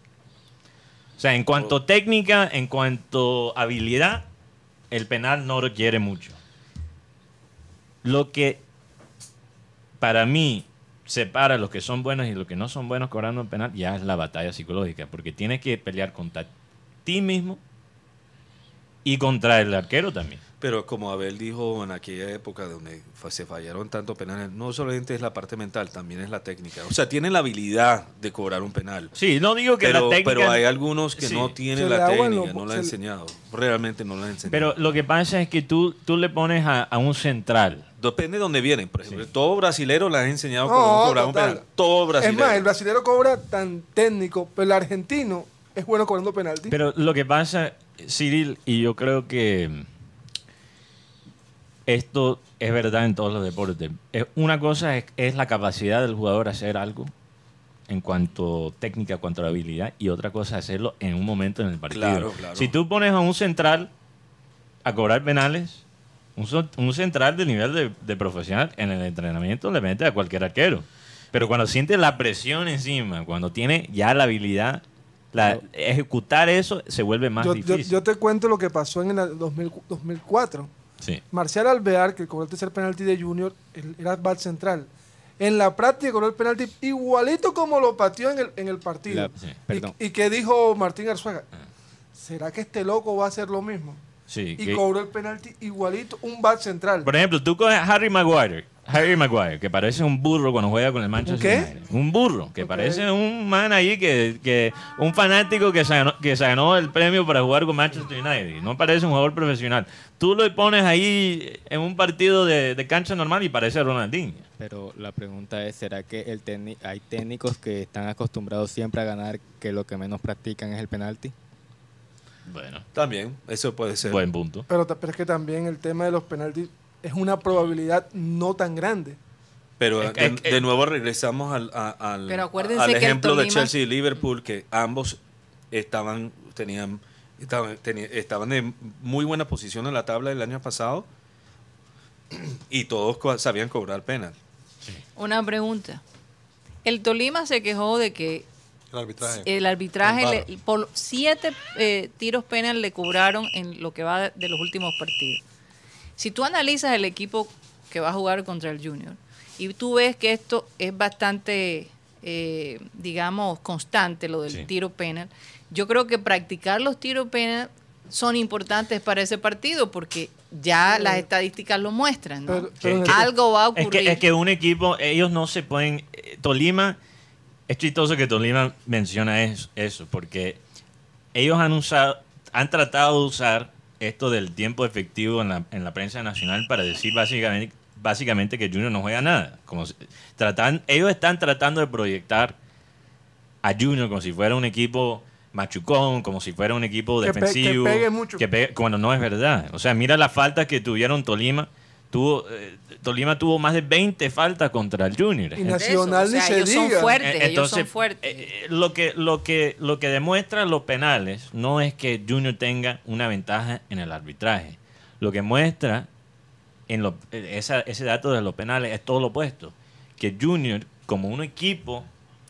O sea, en cuanto a oh. técnica, en cuanto a habilidad, el penal no requiere mucho. Lo que para mí separa los que son buenos y los que no son buenos cobrando un penal ya es la batalla psicológica, porque tienes que pelear contra ti mismo y contra el arquero también. Pero como Abel dijo en aquella época donde se fallaron tantos penales, no solamente es la parte mental, también es la técnica. O sea, tienen la habilidad de cobrar un penal. Sí, no digo que pero, la técnica... Pero hay algunos que no tienen la técnica, no la han enseñado. Realmente no la han enseñado. Pero lo que pasa es que tú, tú le pones a, un central. Depende de dónde vienen. Por ejemplo, todo brasilero le has enseñado cómo cobrar un penal. Todo brasilero. Es más, el brasilero cobra tan técnico, pero el argentino es bueno cobrando penalti. Pero lo que pasa, Cyril, y yo creo que esto es verdad en todos los deportes. Una cosa es, la capacidad del jugador a hacer algo en cuanto técnica, en cuanto a habilidad, y otra cosa es hacerlo en un momento en el partido. Si tú pones a un central a cobrar penales, un, central de nivel de, profesional en el entrenamiento le mete a cualquier arquero. Pero cuando siente la presión encima, cuando tiene ya la habilidad, la, ejecutar eso se vuelve más difícil. Yo, te cuento lo que pasó en el 2004 Marcial Alvear, que cobró el tercer penalti de Junior, era bad central. En la práctica cobró el penalti igualito como lo pateó en el, en el partido. y, que dijo Martín Arzuaga, ah. ¿será que este loco va a hacer lo mismo? y cobró el penalti igualito, un bad central. Por ejemplo, tú coges a Harry Maguire, Harry Maguire, que parece un burro cuando juega con el Manchester United. Un burro, que parece un man ahí que, que un fanático que se, ganó, que se ganó el premio para jugar con Manchester United. No parece un jugador profesional. Tú lo pones ahí en un partido de, de cancha normal y parece Ronaldinho. Pero la pregunta es, ¿será que el hay técnicos que están acostumbrados siempre a ganar que lo que menos practican es el penalti? Bueno, también, eso puede ser. Buen punto. Pero, pero es que también el tema de los penaltis es una probabilidad no tan grande. Pero de, nuevo regresamos al, al, ejemplo de Chelsea y Liverpool, que ambos estaban, tenían, estaban, estaban en muy buena posición en la tabla del año pasado y todos sabían cobrar penal. Una pregunta. El Tolima se quejó de que el arbitraje, por siete eh, tiros penal le cobraron en lo que va de los últimos partidos. Si tú analizas el equipo que va a jugar contra el Junior y tú ves que esto es bastante, eh, digamos, constante, lo del tiro penal, yo creo que practicar los tiros penal son importantes para ese partido porque ya las estadísticas lo muestran. Algo va a ocurrir. Es que, un equipo, ellos no se pueden. Eh, Tolima, es chistoso que Tolima menciona eso, eso porque ellos han usado, han tratado de usar esto del tiempo efectivo en la, en la prensa nacional para decir básicamente, básicamente que Junior no juega nada. Como tratan, ellos están tratando de proyectar a Junior como si fuera un equipo machucón, como si fuera un equipo defensivo. que pegue mucho. cuando no es verdad. O sea, mira la falta que tuvieron Tolima. Tuvo, eh, Tolima tuvo más de 20 faltas contra el Junior. Y Nacional ni se ellos Son fuertes, Entonces, ellos son fuertes. Eh, lo, que, lo, que, lo que demuestran los penales no es que Junior tenga una ventaja en el arbitraje. Lo que muestra en lo, ese dato de los penales es todo lo opuesto. Que Junior, como un equipo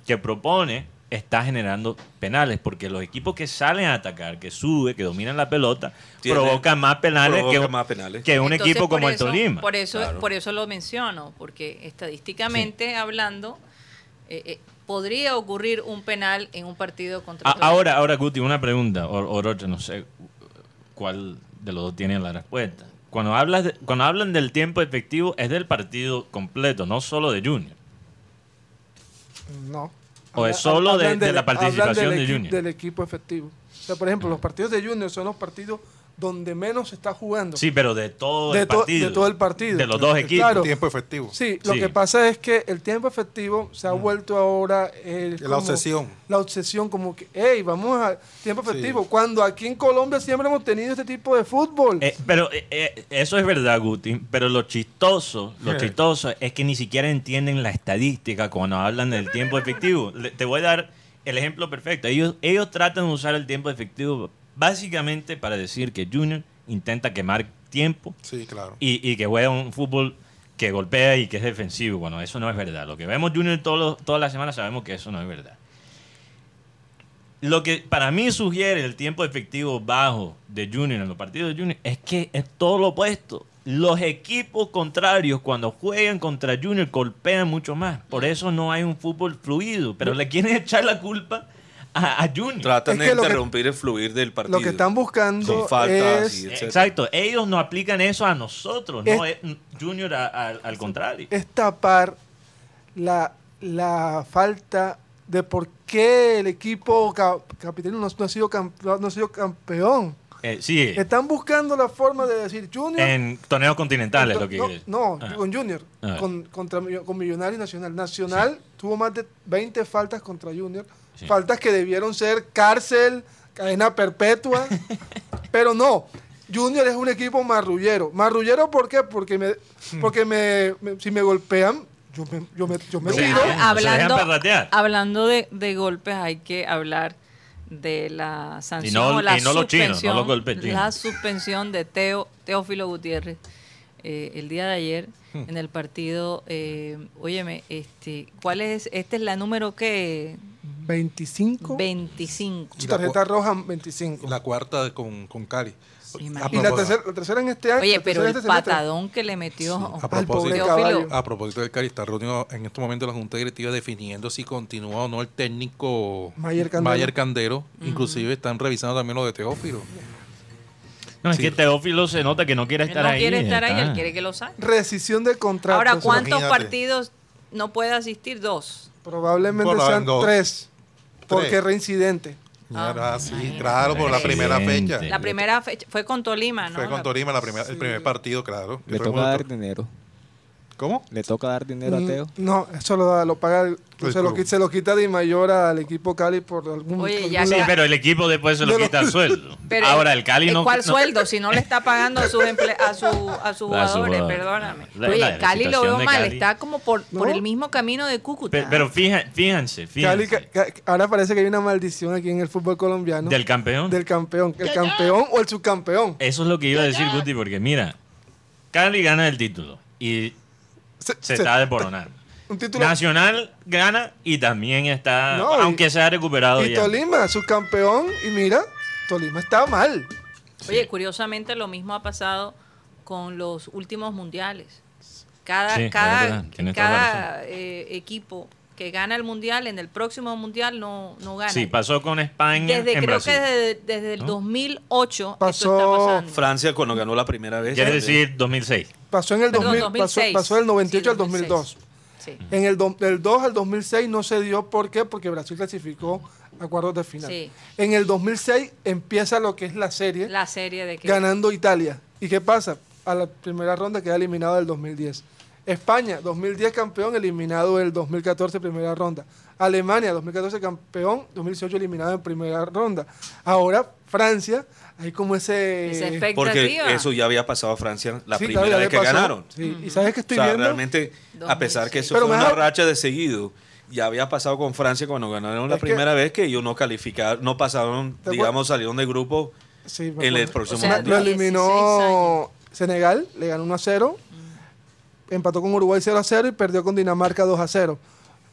que propone está generando penales, porque los equipos que salen a atacar, que suben, que dominan la pelota, provocan más penales, que, un equipo como el Tolima. Por eso, por eso lo menciono, porque estadísticamente hablando, eh, eh, podría ocurrir un penal en un partido contra Ahora, ahora Guti, una pregunta, o, no sé cuál de los dos tiene la respuesta. Cuando, hablas cuando hablan del tiempo efectivo, es del partido completo, no solo de Junior. No. ¿O es solo de, la participación de Junior? Del equipo efectivo. O sea, por ejemplo, los partidos de Junior son los partidos donde menos se está jugando. Sí, pero de todo el partido. De todo el partido. De los dos equipos. Claro, tiempo efectivo. Sí, lo que pasa es que el tiempo efectivo se ha vuelto ahora... la obsesión. La obsesión como que, hey, vamos a tiempo efectivo. Cuando aquí en Colombia siempre hemos tenido este tipo de fútbol. Eh, pero eh, eh, eso es verdad, Guti. Pero lo chistoso, lo chistoso es que ni siquiera entienden la estadística cuando hablan del tiempo efectivo. te voy a dar el ejemplo perfecto. Ellos, ellos tratan de usar el tiempo efectivo básicamente para decir que Junior intenta quemar tiempo sí, claro. y, que juega un fútbol que golpea y que es defensivo. Bueno, eso no es verdad. Lo que vemos Junior todas las semanas sabemos que eso no es verdad. Lo que para mí sugiere el tiempo efectivo bajo de Junior en los partidos de Junior es que es todo lo opuesto. Los equipos contrarios cuando juegan contra Junior golpean mucho más. Por eso no hay un fútbol fluido. Pero le quieren echar la culpa a, Junior. Tratan de interrumpir el fluir del partido. Lo que están buscando faltas es... Exacto, ellos no aplican eso a nosotros, no Junior al contrario. Es tapar la, la falta de por qué el equipo capitalino no, ha sido no ha sido campeón. Eh, sí. Están buscando la forma de decir Junior. En torneos continentales, lo que No, no ah. con Junior. Ah. Con, contra, con Millonario y Nacional. Nacional tuvo más de 20 faltas contra Junior. Faltas que debieron ser cárcel, cadena perpetua. pero no. Junior es un equipo marrullero. ¿Marrullero por qué? Porque, me, porque me, si me golpean, yo me, yo me, yo me tiro. Hablando, hablando de, de golpes, hay que hablar de la sanción la, suspensión, la suspensión de Teo, Teófilo Gutiérrez eh, el día de ayer hmm. en el partido. Eh, óyeme, este, ¿cuál es? Esta es la número que 25. 25. tarjeta roja 25. La cuarta con, con Cari y la tercera, en este año. Oye, pero el este patadón que le metió a, propósito, a propósito del Cari, está reunido en este momento la Junta Directiva definiendo si continúa o no el técnico Mayer Candero. Inclusive están revisando también lo de Teófilo. No, es que Teófilo se nota que no quiere estar ahí. No quiere estar ahí, él quiere que lo saque. Rescisión de contrato. Ahora, ¿cuántos partidos no puede asistir? Dos. Probablemente sean tres. Porque reincidente. Ah, sí, claro, por la primera fecha. La primera fecha fue con Tolima, ¿no? Fue con Tolima la primera, el primer partido, claro. Le toca dar dinero. ¿Cómo? ¿Le toca dar dinero a Teo? No, eso lo, lo paga, se, lo, se lo quita de mayor al equipo Cali por algún Oye, Sí, pero el equipo después se lo quita el sueldo. Ahora el Cali no. ¿Cuál sueldo? Si no le está pagando a sus, a, su, a sus jugadores, perdóname. Oye, Cali lo veo mal, está como por, por el mismo camino de Cúcuta. Pero, fíjense, fíjense. ahora parece que hay una maldición aquí en el fútbol colombiano. ¿Del campeón? Del campeón. El campeón o el subcampeón. Eso es lo que iba a decir Guti, porque mira, Cali gana el título y se, está desboronando. Nacional gana y también está, aunque se ha recuperado. Y Tolima, su campeón, y mira, Tolima está mal. Oye, curiosamente lo mismo ha pasado con los últimos mundiales. Cada, cada, cada eh, equipo que gana el mundial en el próximo mundial no, no gana. Sí, pasó con España. Desde, creo que desde, el 2008 pasó Francia cuando ganó la primera vez. Quiere decir 2006. Pasó en el 2000, pasó, del 98 al 2002. En el del 2 al 2006 no se dio, ¿por qué? Porque Brasil clasificó a cuartos de final. En el 2006 empieza lo que es la serie. La serie de Ganando Italia. ¿Y qué pasa? A la primera ronda queda eliminado del 2010. España, 2010 campeón, eliminado el 2014 primera ronda. Alemania, 2014 campeón, 2018 eliminado en primera ronda. Ahora Francia, hay como ese... Porque eso ya había pasado a Francia la primera vez que ganaron. Sí. ¿Y sabes que estoy o sea, realmente, a pesar que eso fue una racha de seguido, ya había pasado con Francia cuando ganaron la primera vez que ellos no calificaron, no pasaron, digamos, salieron del grupo en el próximo o Lo eliminó Senegal, le ganó 1 a 0 empató con Uruguay 0 a 0 y perdió con Dinamarca 2 a 0.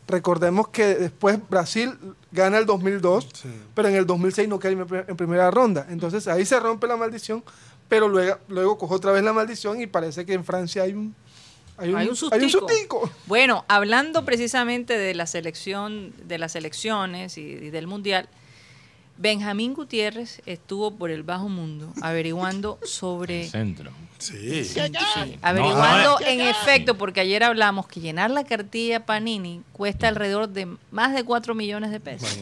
Recordemos que después Brasil gana el 2002, pero en el 2006 no cae en primera ronda. Entonces ahí se rompe la maldición, pero luego, luego coge otra vez la maldición y parece que en Francia hay un, hay un, hay sustico. Bueno, hablando precisamente de la selección, de las elecciones y del mundial, Benjamín Gutiérrez estuvo por el bajo mundo averiguando sobre... centro. Sí. Averiguando en efecto, porque ayer hablamos que llenar la cartilla Panini cuesta alrededor de más de 4 millones de pesos.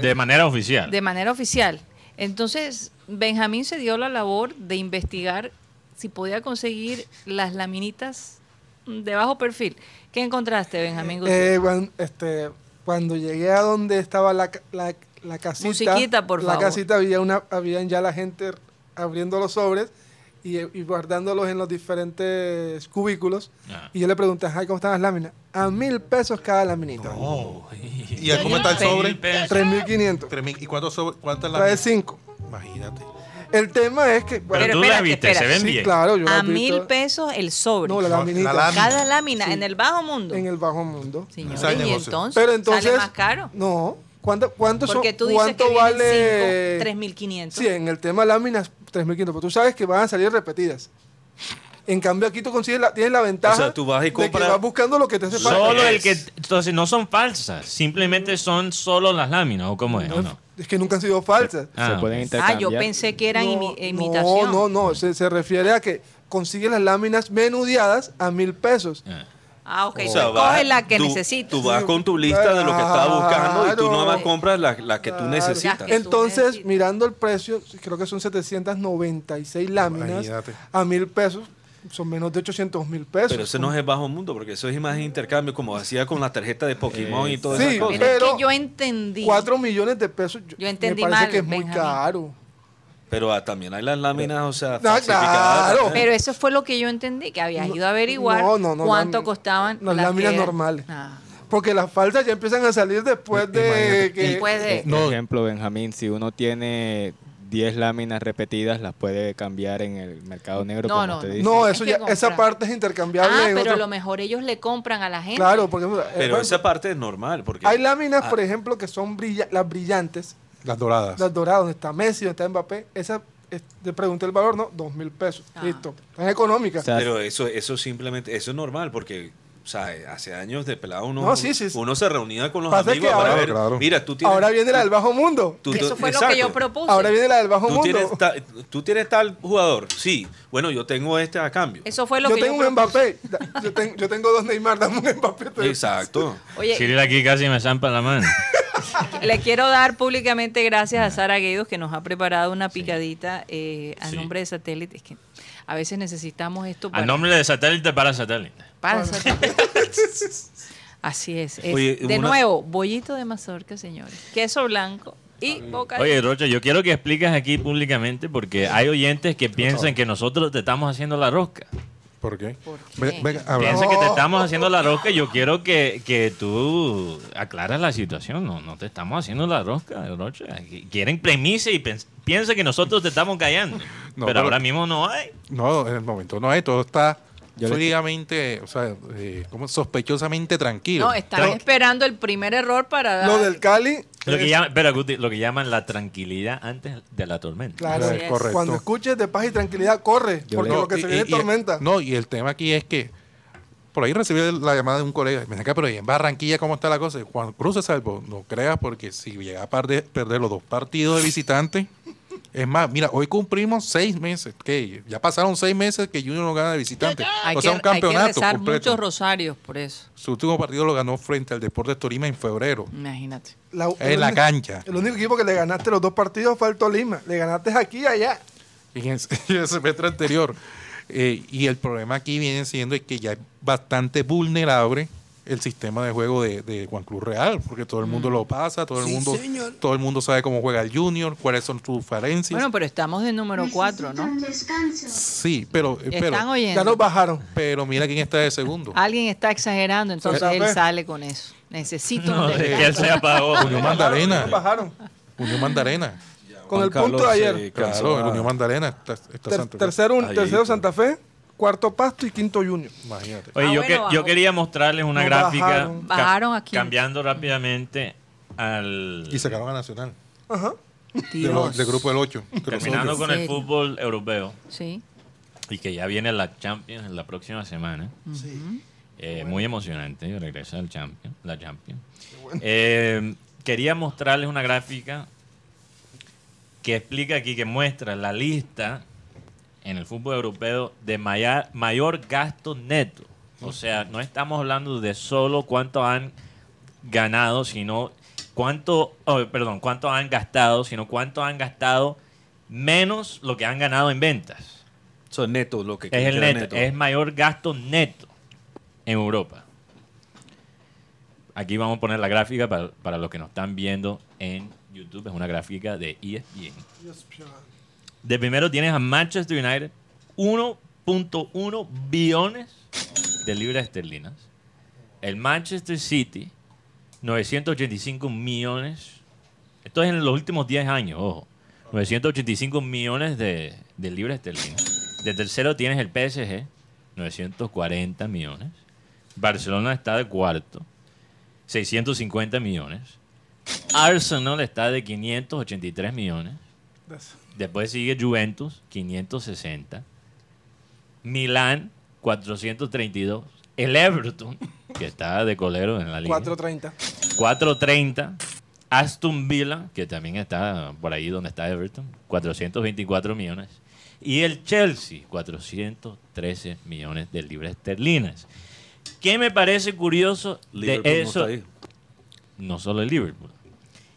De manera oficial. De manera oficial. Entonces, Benjamín se dio la labor de investigar si podía conseguir las laminitas de bajo perfil. ¿Qué encontraste, Benjamín eh, Gutiérrez? Eh, cuando, este, cuando llegué a donde estaba la, la la casita. Musiquita, por la casita había una, habían ya la gente abriendo los sobres y, guardándolos en los diferentes cubículos. Y yo le pregunté, ¿cómo están las láminas? A mil pesos cada laminita. ¿Y cómo está el sobre? Tres mil quinientos. ¿Y cuántos cuántas láminas? Trae cinco. Imagínate. El tema es que. Pero, tú la viste, se ven bien. Claro, yo A mil pesos el sobre. No, la laminita. Cada lámina en el bajo mundo. En el bajo mundo. Señor, y entonces, Pero entonces. ¿Sale más caro? No. ¿Cuánto, cuánto, Porque tú dices cuánto que vale? 3.500. Sí, en el tema láminas, 3.500. Pero tú sabes que van a salir repetidas. En cambio aquí tú consigues la, tienes la ventaja O sea, tú vas y de que vas buscando lo que te hace falta. Solo el que. Entonces no son falsas, simplemente son solo las láminas, ¿o cómo es? ¿O no? Es que nunca han sido falsas. Ah, se pueden ok. Ah, intercambiar. yo pensé que eran no, imi- no, imitación. No, no, se, se refiere a que consigues las láminas menudeadas a mil pesos. Ah. Ah, ok. O sea, tú vas- coges la que tú- necesitas. Tú vas con tu lista de lo que estás buscando y tú Claro. nada más compras la, la que tú necesitas. Entonces, necesitas. mirando el precio, creo que son 796 láminas Imagínate. a mil pesos. Son menos de 800 mil pesos. Pero ese no es el bajo mundo, porque eso es imagen de intercambio, como hacía con la tarjeta de Pokémon y todo Sí, esas cosas. Pero es que yo entendí. 4 millones de pesos. Yo entendí me parece mal, que es muy caro. Pero ah, también hay las láminas, o sea, Ah, falsificadas. claro. Pero eso fue lo que yo entendí, que habías No, ido a averiguar no, no, no, cuánto costaban las las láminas que- normales. Ah. Porque las falsas ya empiezan a salir después de Imagínate. que... Después de... Por ejemplo, Benjamín, si uno tiene 10 láminas repetidas, las puede cambiar en el mercado negro, No, como no, usted no. dice. No, Tienes eso que ya, esa comprar. parte es intercambiable. Ah, en pero a otro- lo mejor ellos le compran a la gente. Claro, porque eh, Pero bueno, esa parte es normal, porque hay láminas, Ah. por ejemplo, que son brilla- las brillantes, Las doradas. las doradas, donde está Messi, donde está Mbappé. Esa, eh, te pregunté el valor, ¿no? Dos mil pesos. Ah. Listo. Tan económica. O sea, Pero eso, eso simplemente, eso es normal, porque, o sea, hace años de pelado uno, No, sí, sí, sí. uno se reunía con los Pasa amigos que para ahora- ver, Claro. mira, tú tienes, Ahora viene la del bajo mundo. tú- Eso fue lo que yo propuse. Ahora viene la del bajo Tú mundo. tienes, ta- tú tienes tal jugador, sí, bueno, yo tengo este a cambio. Eso fue lo Yo que tengo yo un propuse. Mbappé. Yo, tengo- yo tengo dos Neymar, dame un Mbappé. Exacto. Oye, aquí casi me zampa la mano. le quiero dar públicamente gracias a Sara Gueidos que nos ha preparado una picadita eh, a Sí. nombre de satélite. Es que a veces necesitamos esto para, Al nombre de satélite para satélite. para satélite. Así es. es- Oye, de una- nuevo, bollito de mazorca, señores. Queso blanco y boca Oye, Rocha, yo quiero que expliques aquí públicamente porque hay oyentes que piensan que nosotros te estamos haciendo la rosca. ¿Por qué? ¿Por qué? Ven- venga, habla. Piensan que te estamos haciendo la rosca y yo quiero que, que tú aclaras la situación. No, no te estamos haciendo la rosca, Rocha. Quieren premisa y piensan que nosotros te estamos callando. No, pero pero- ahora mismo no hay. No, en el momento no hay, todo está fríamente, o sea, eh, como sospechosamente tranquilo. No, están Tran- esperando el primer error para dar. Lo del Cali. Lo que, llaman, Guti, lo que llaman la tranquilidad antes de la tormenta. Claro, es. correcto. cuando escuches de paz y tranquilidad, corre. Yo porque lo que y- se viene y- es y- tormenta. No, y el tema aquí es que por ahí recibí la llamada de un colega. Me dice, pero ¿y en Barranquilla cómo está la cosa? Juan Cruz se salvó. No creas, porque si llega a perder, perder los dos partidos de visitante. Es más, mira, hoy cumplimos seis meses. que Ya pasaron seis meses que Junior no gana de visitante. Hay, o sea, que, un campeonato hay que rezar completo. muchos rosarios por eso. Su último partido lo ganó frente al Deportes Tolima en febrero. Imagínate. La- el En la único- cancha. El único equipo que le ganaste los dos partidos fue al Tolima. Le ganaste aquí y allá. en ese, en el semestre anterior. Eh, y el problema aquí viene siendo es que ya es bastante vulnerable el sistema de juego de, de Juan Cruz Real, porque todo el mundo lo pasa, todo el Sí, mundo señor. todo el mundo sabe cómo juega el Junior, cuáles son sus falencias. Bueno, pero estamos de número 4, ¿no? Descanso. sí, pero eh, Están pero, oyendo. Ya nos bajaron. pero mira quién está de segundo. Alguien está exagerando, entonces él Fe. sale con eso. Necesito No, un es que él se apagó. Unión Magdalena. Nos bajaron. Unión Magdalena. Con Juan el punto Carlos de ayer. cansó Claro, el Unión Magdalena está, está Ter- Santa Fe. tercero, un- tercero pues. Santa Fe, cuarto Pasto y quinto Junior. Imagínate. Oye, Ah, yo, bueno, que- yo quería mostrarles una No, gráfica bajaron. ca- Bajaron aquí. cambiando rápidamente al Y sacaron a Nacional. Ajá. De del grupo del 8. terminando con el fútbol europeo Sí. y que ya viene la Champions en la próxima semana. Eh, muy emocionante, regresa el Champions, la Champions. Eh, quería mostrarles una gráfica que explica aquí, que muestra la lista en el fútbol europeo de maya- mayor gasto neto. O sea, no estamos hablando de solo cuánto han ganado, sino cuánto, oh, perdón, cuánto han gastado, sino cuánto han gastado menos lo que han ganado en ventas. Son netos lo que Es el neto, es mayor gasto neto en Europa. Aquí vamos a poner la gráfica para, para los que nos están viendo en YouTube. Es una gráfica de E ESPN. De primero tienes a Manchester United, 1.1 billones de libras esterlinas. El Manchester City, 985 millones. Esto es en los últimos 10 años, ojo. 985 millones de, de libras esterlinas. De tercero tienes el PSG, 940 millones. Barcelona está de cuarto, 650 millones. Arsenal está de 583 millones. Después sigue Juventus, 560. Milán, 432. El Everton, que está de colero en la liga. 430. 430. Aston Villa, que también está por ahí donde está Everton, 424 millones. Y el Chelsea, 413 millones de libras esterlinas. ¿Qué me parece curioso de eso? No, solo el Liverpool.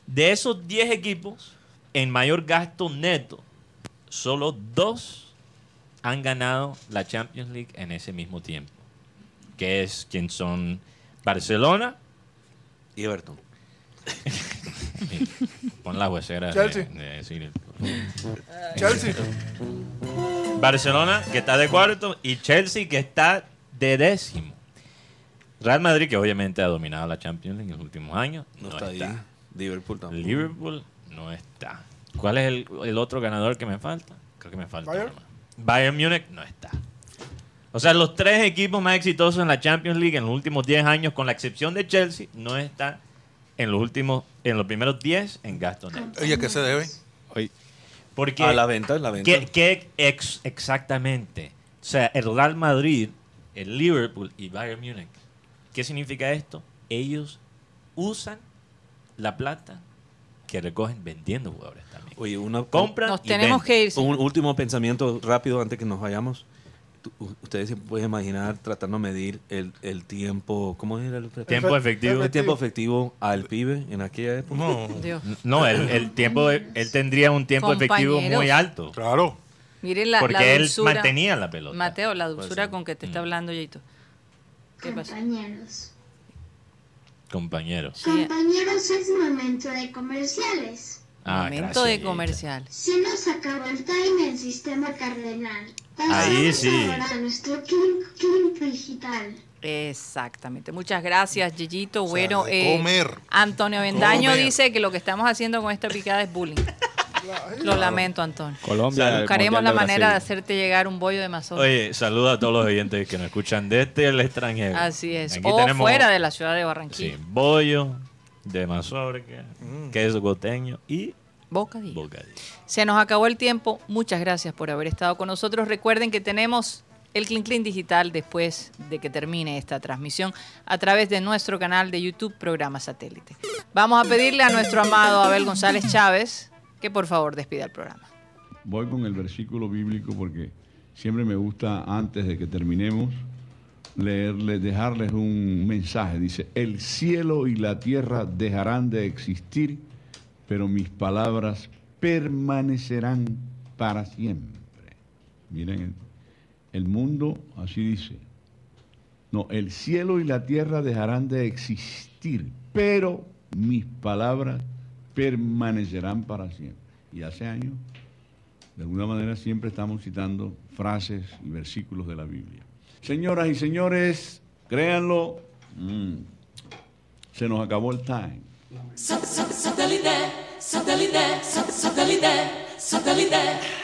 De esos 10 equipos, en mayor gasto neto, solo dos han ganado la Champions League en ese mismo tiempo. Que es quien son Barcelona y Everton. Pon la huesera Chelsea. Chelsea. Barcelona, que está de cuarto, y Chelsea, que está de décimo. Real Madrid, que obviamente ha dominado la Champions League en los últimos años, no, está, ahí. Liverpool tampoco. Liverpool no está. ¿Cuál es el, otro ganador que me falta? Creo que me falta. Bayern. Bayern Múnich no está. O sea, los tres equipos más exitosos en la Champions League en los últimos 10 años, con la excepción de Chelsea, no están en los últimos, en los primeros 10 en gasto neto. Oye, ¿qué se debe? Porque, a la venta, la venta. ¿qué, ex, exactamente? O sea, el Real Madrid, el Liverpool y Bayern Múnich. ¿Qué significa esto? Ellos usan la plata que recogen vendiendo jugadores también. Oye, una compra. Nos tenemos que ir. Un último pensamiento rápido antes que nos vayamos ustedes se pueden imaginar tratando de medir el, el tiempo, ¿cómo es el, tiempo efectivo? El tiempo efectivo al pibe en aquella época. No, no el, el, tiempo, él tendría un tiempo efectivo muy alto. Claro. Miren la, Porque él mantenía la pelota. Mateo, la dulzura con que te está mm. hablando, Yito. ¿Qué Compañeros. Compañeros. Compañeros es momento de comerciales. Ah, momento de comercial. Se nos acabó el time en sistema cardenal. Ahí sí. nuestro digital. Exactamente. Muchas gracias, Gillito. bueno, eh, Antonio Vendaño dice que lo que estamos haciendo con esta picada es bullying. Lo lamento, Antonio. Colombia. buscaremos la manera de hacerte llegar un bollo de mazorca. Oye, saluda a todos los oyentes que nos escuchan desde el extranjero. Así es. o fuera de la ciudad de Barranquilla. Sí, bollo de mazorca, mm. queso coteño y Bocadillo. Se nos acabó el tiempo. Muchas gracias por haber estado con nosotros. Recuerden que tenemos el Clean Clean Digital después de que termine esta transmisión a través de nuestro canal de YouTube Programa Satélite. Vamos a pedirle a nuestro amado Abel González Chávez que por favor despida el programa. Voy con el versículo bíblico porque siempre me gusta antes de que terminemos leerles, dejarles un mensaje. Dice, el cielo y la tierra dejarán de existir pero mis palabras permanecerán para siempre. Miren, el mundo así dice. No, el cielo y la tierra dejarán de existir, pero mis palabras permanecerán para siempre. Y hace años, de alguna manera, siempre estamos citando frases y versículos de la Biblia. Señoras y señores, créanlo, mm, se nos acabó el time. Satellite, satellite, satellite, satellite.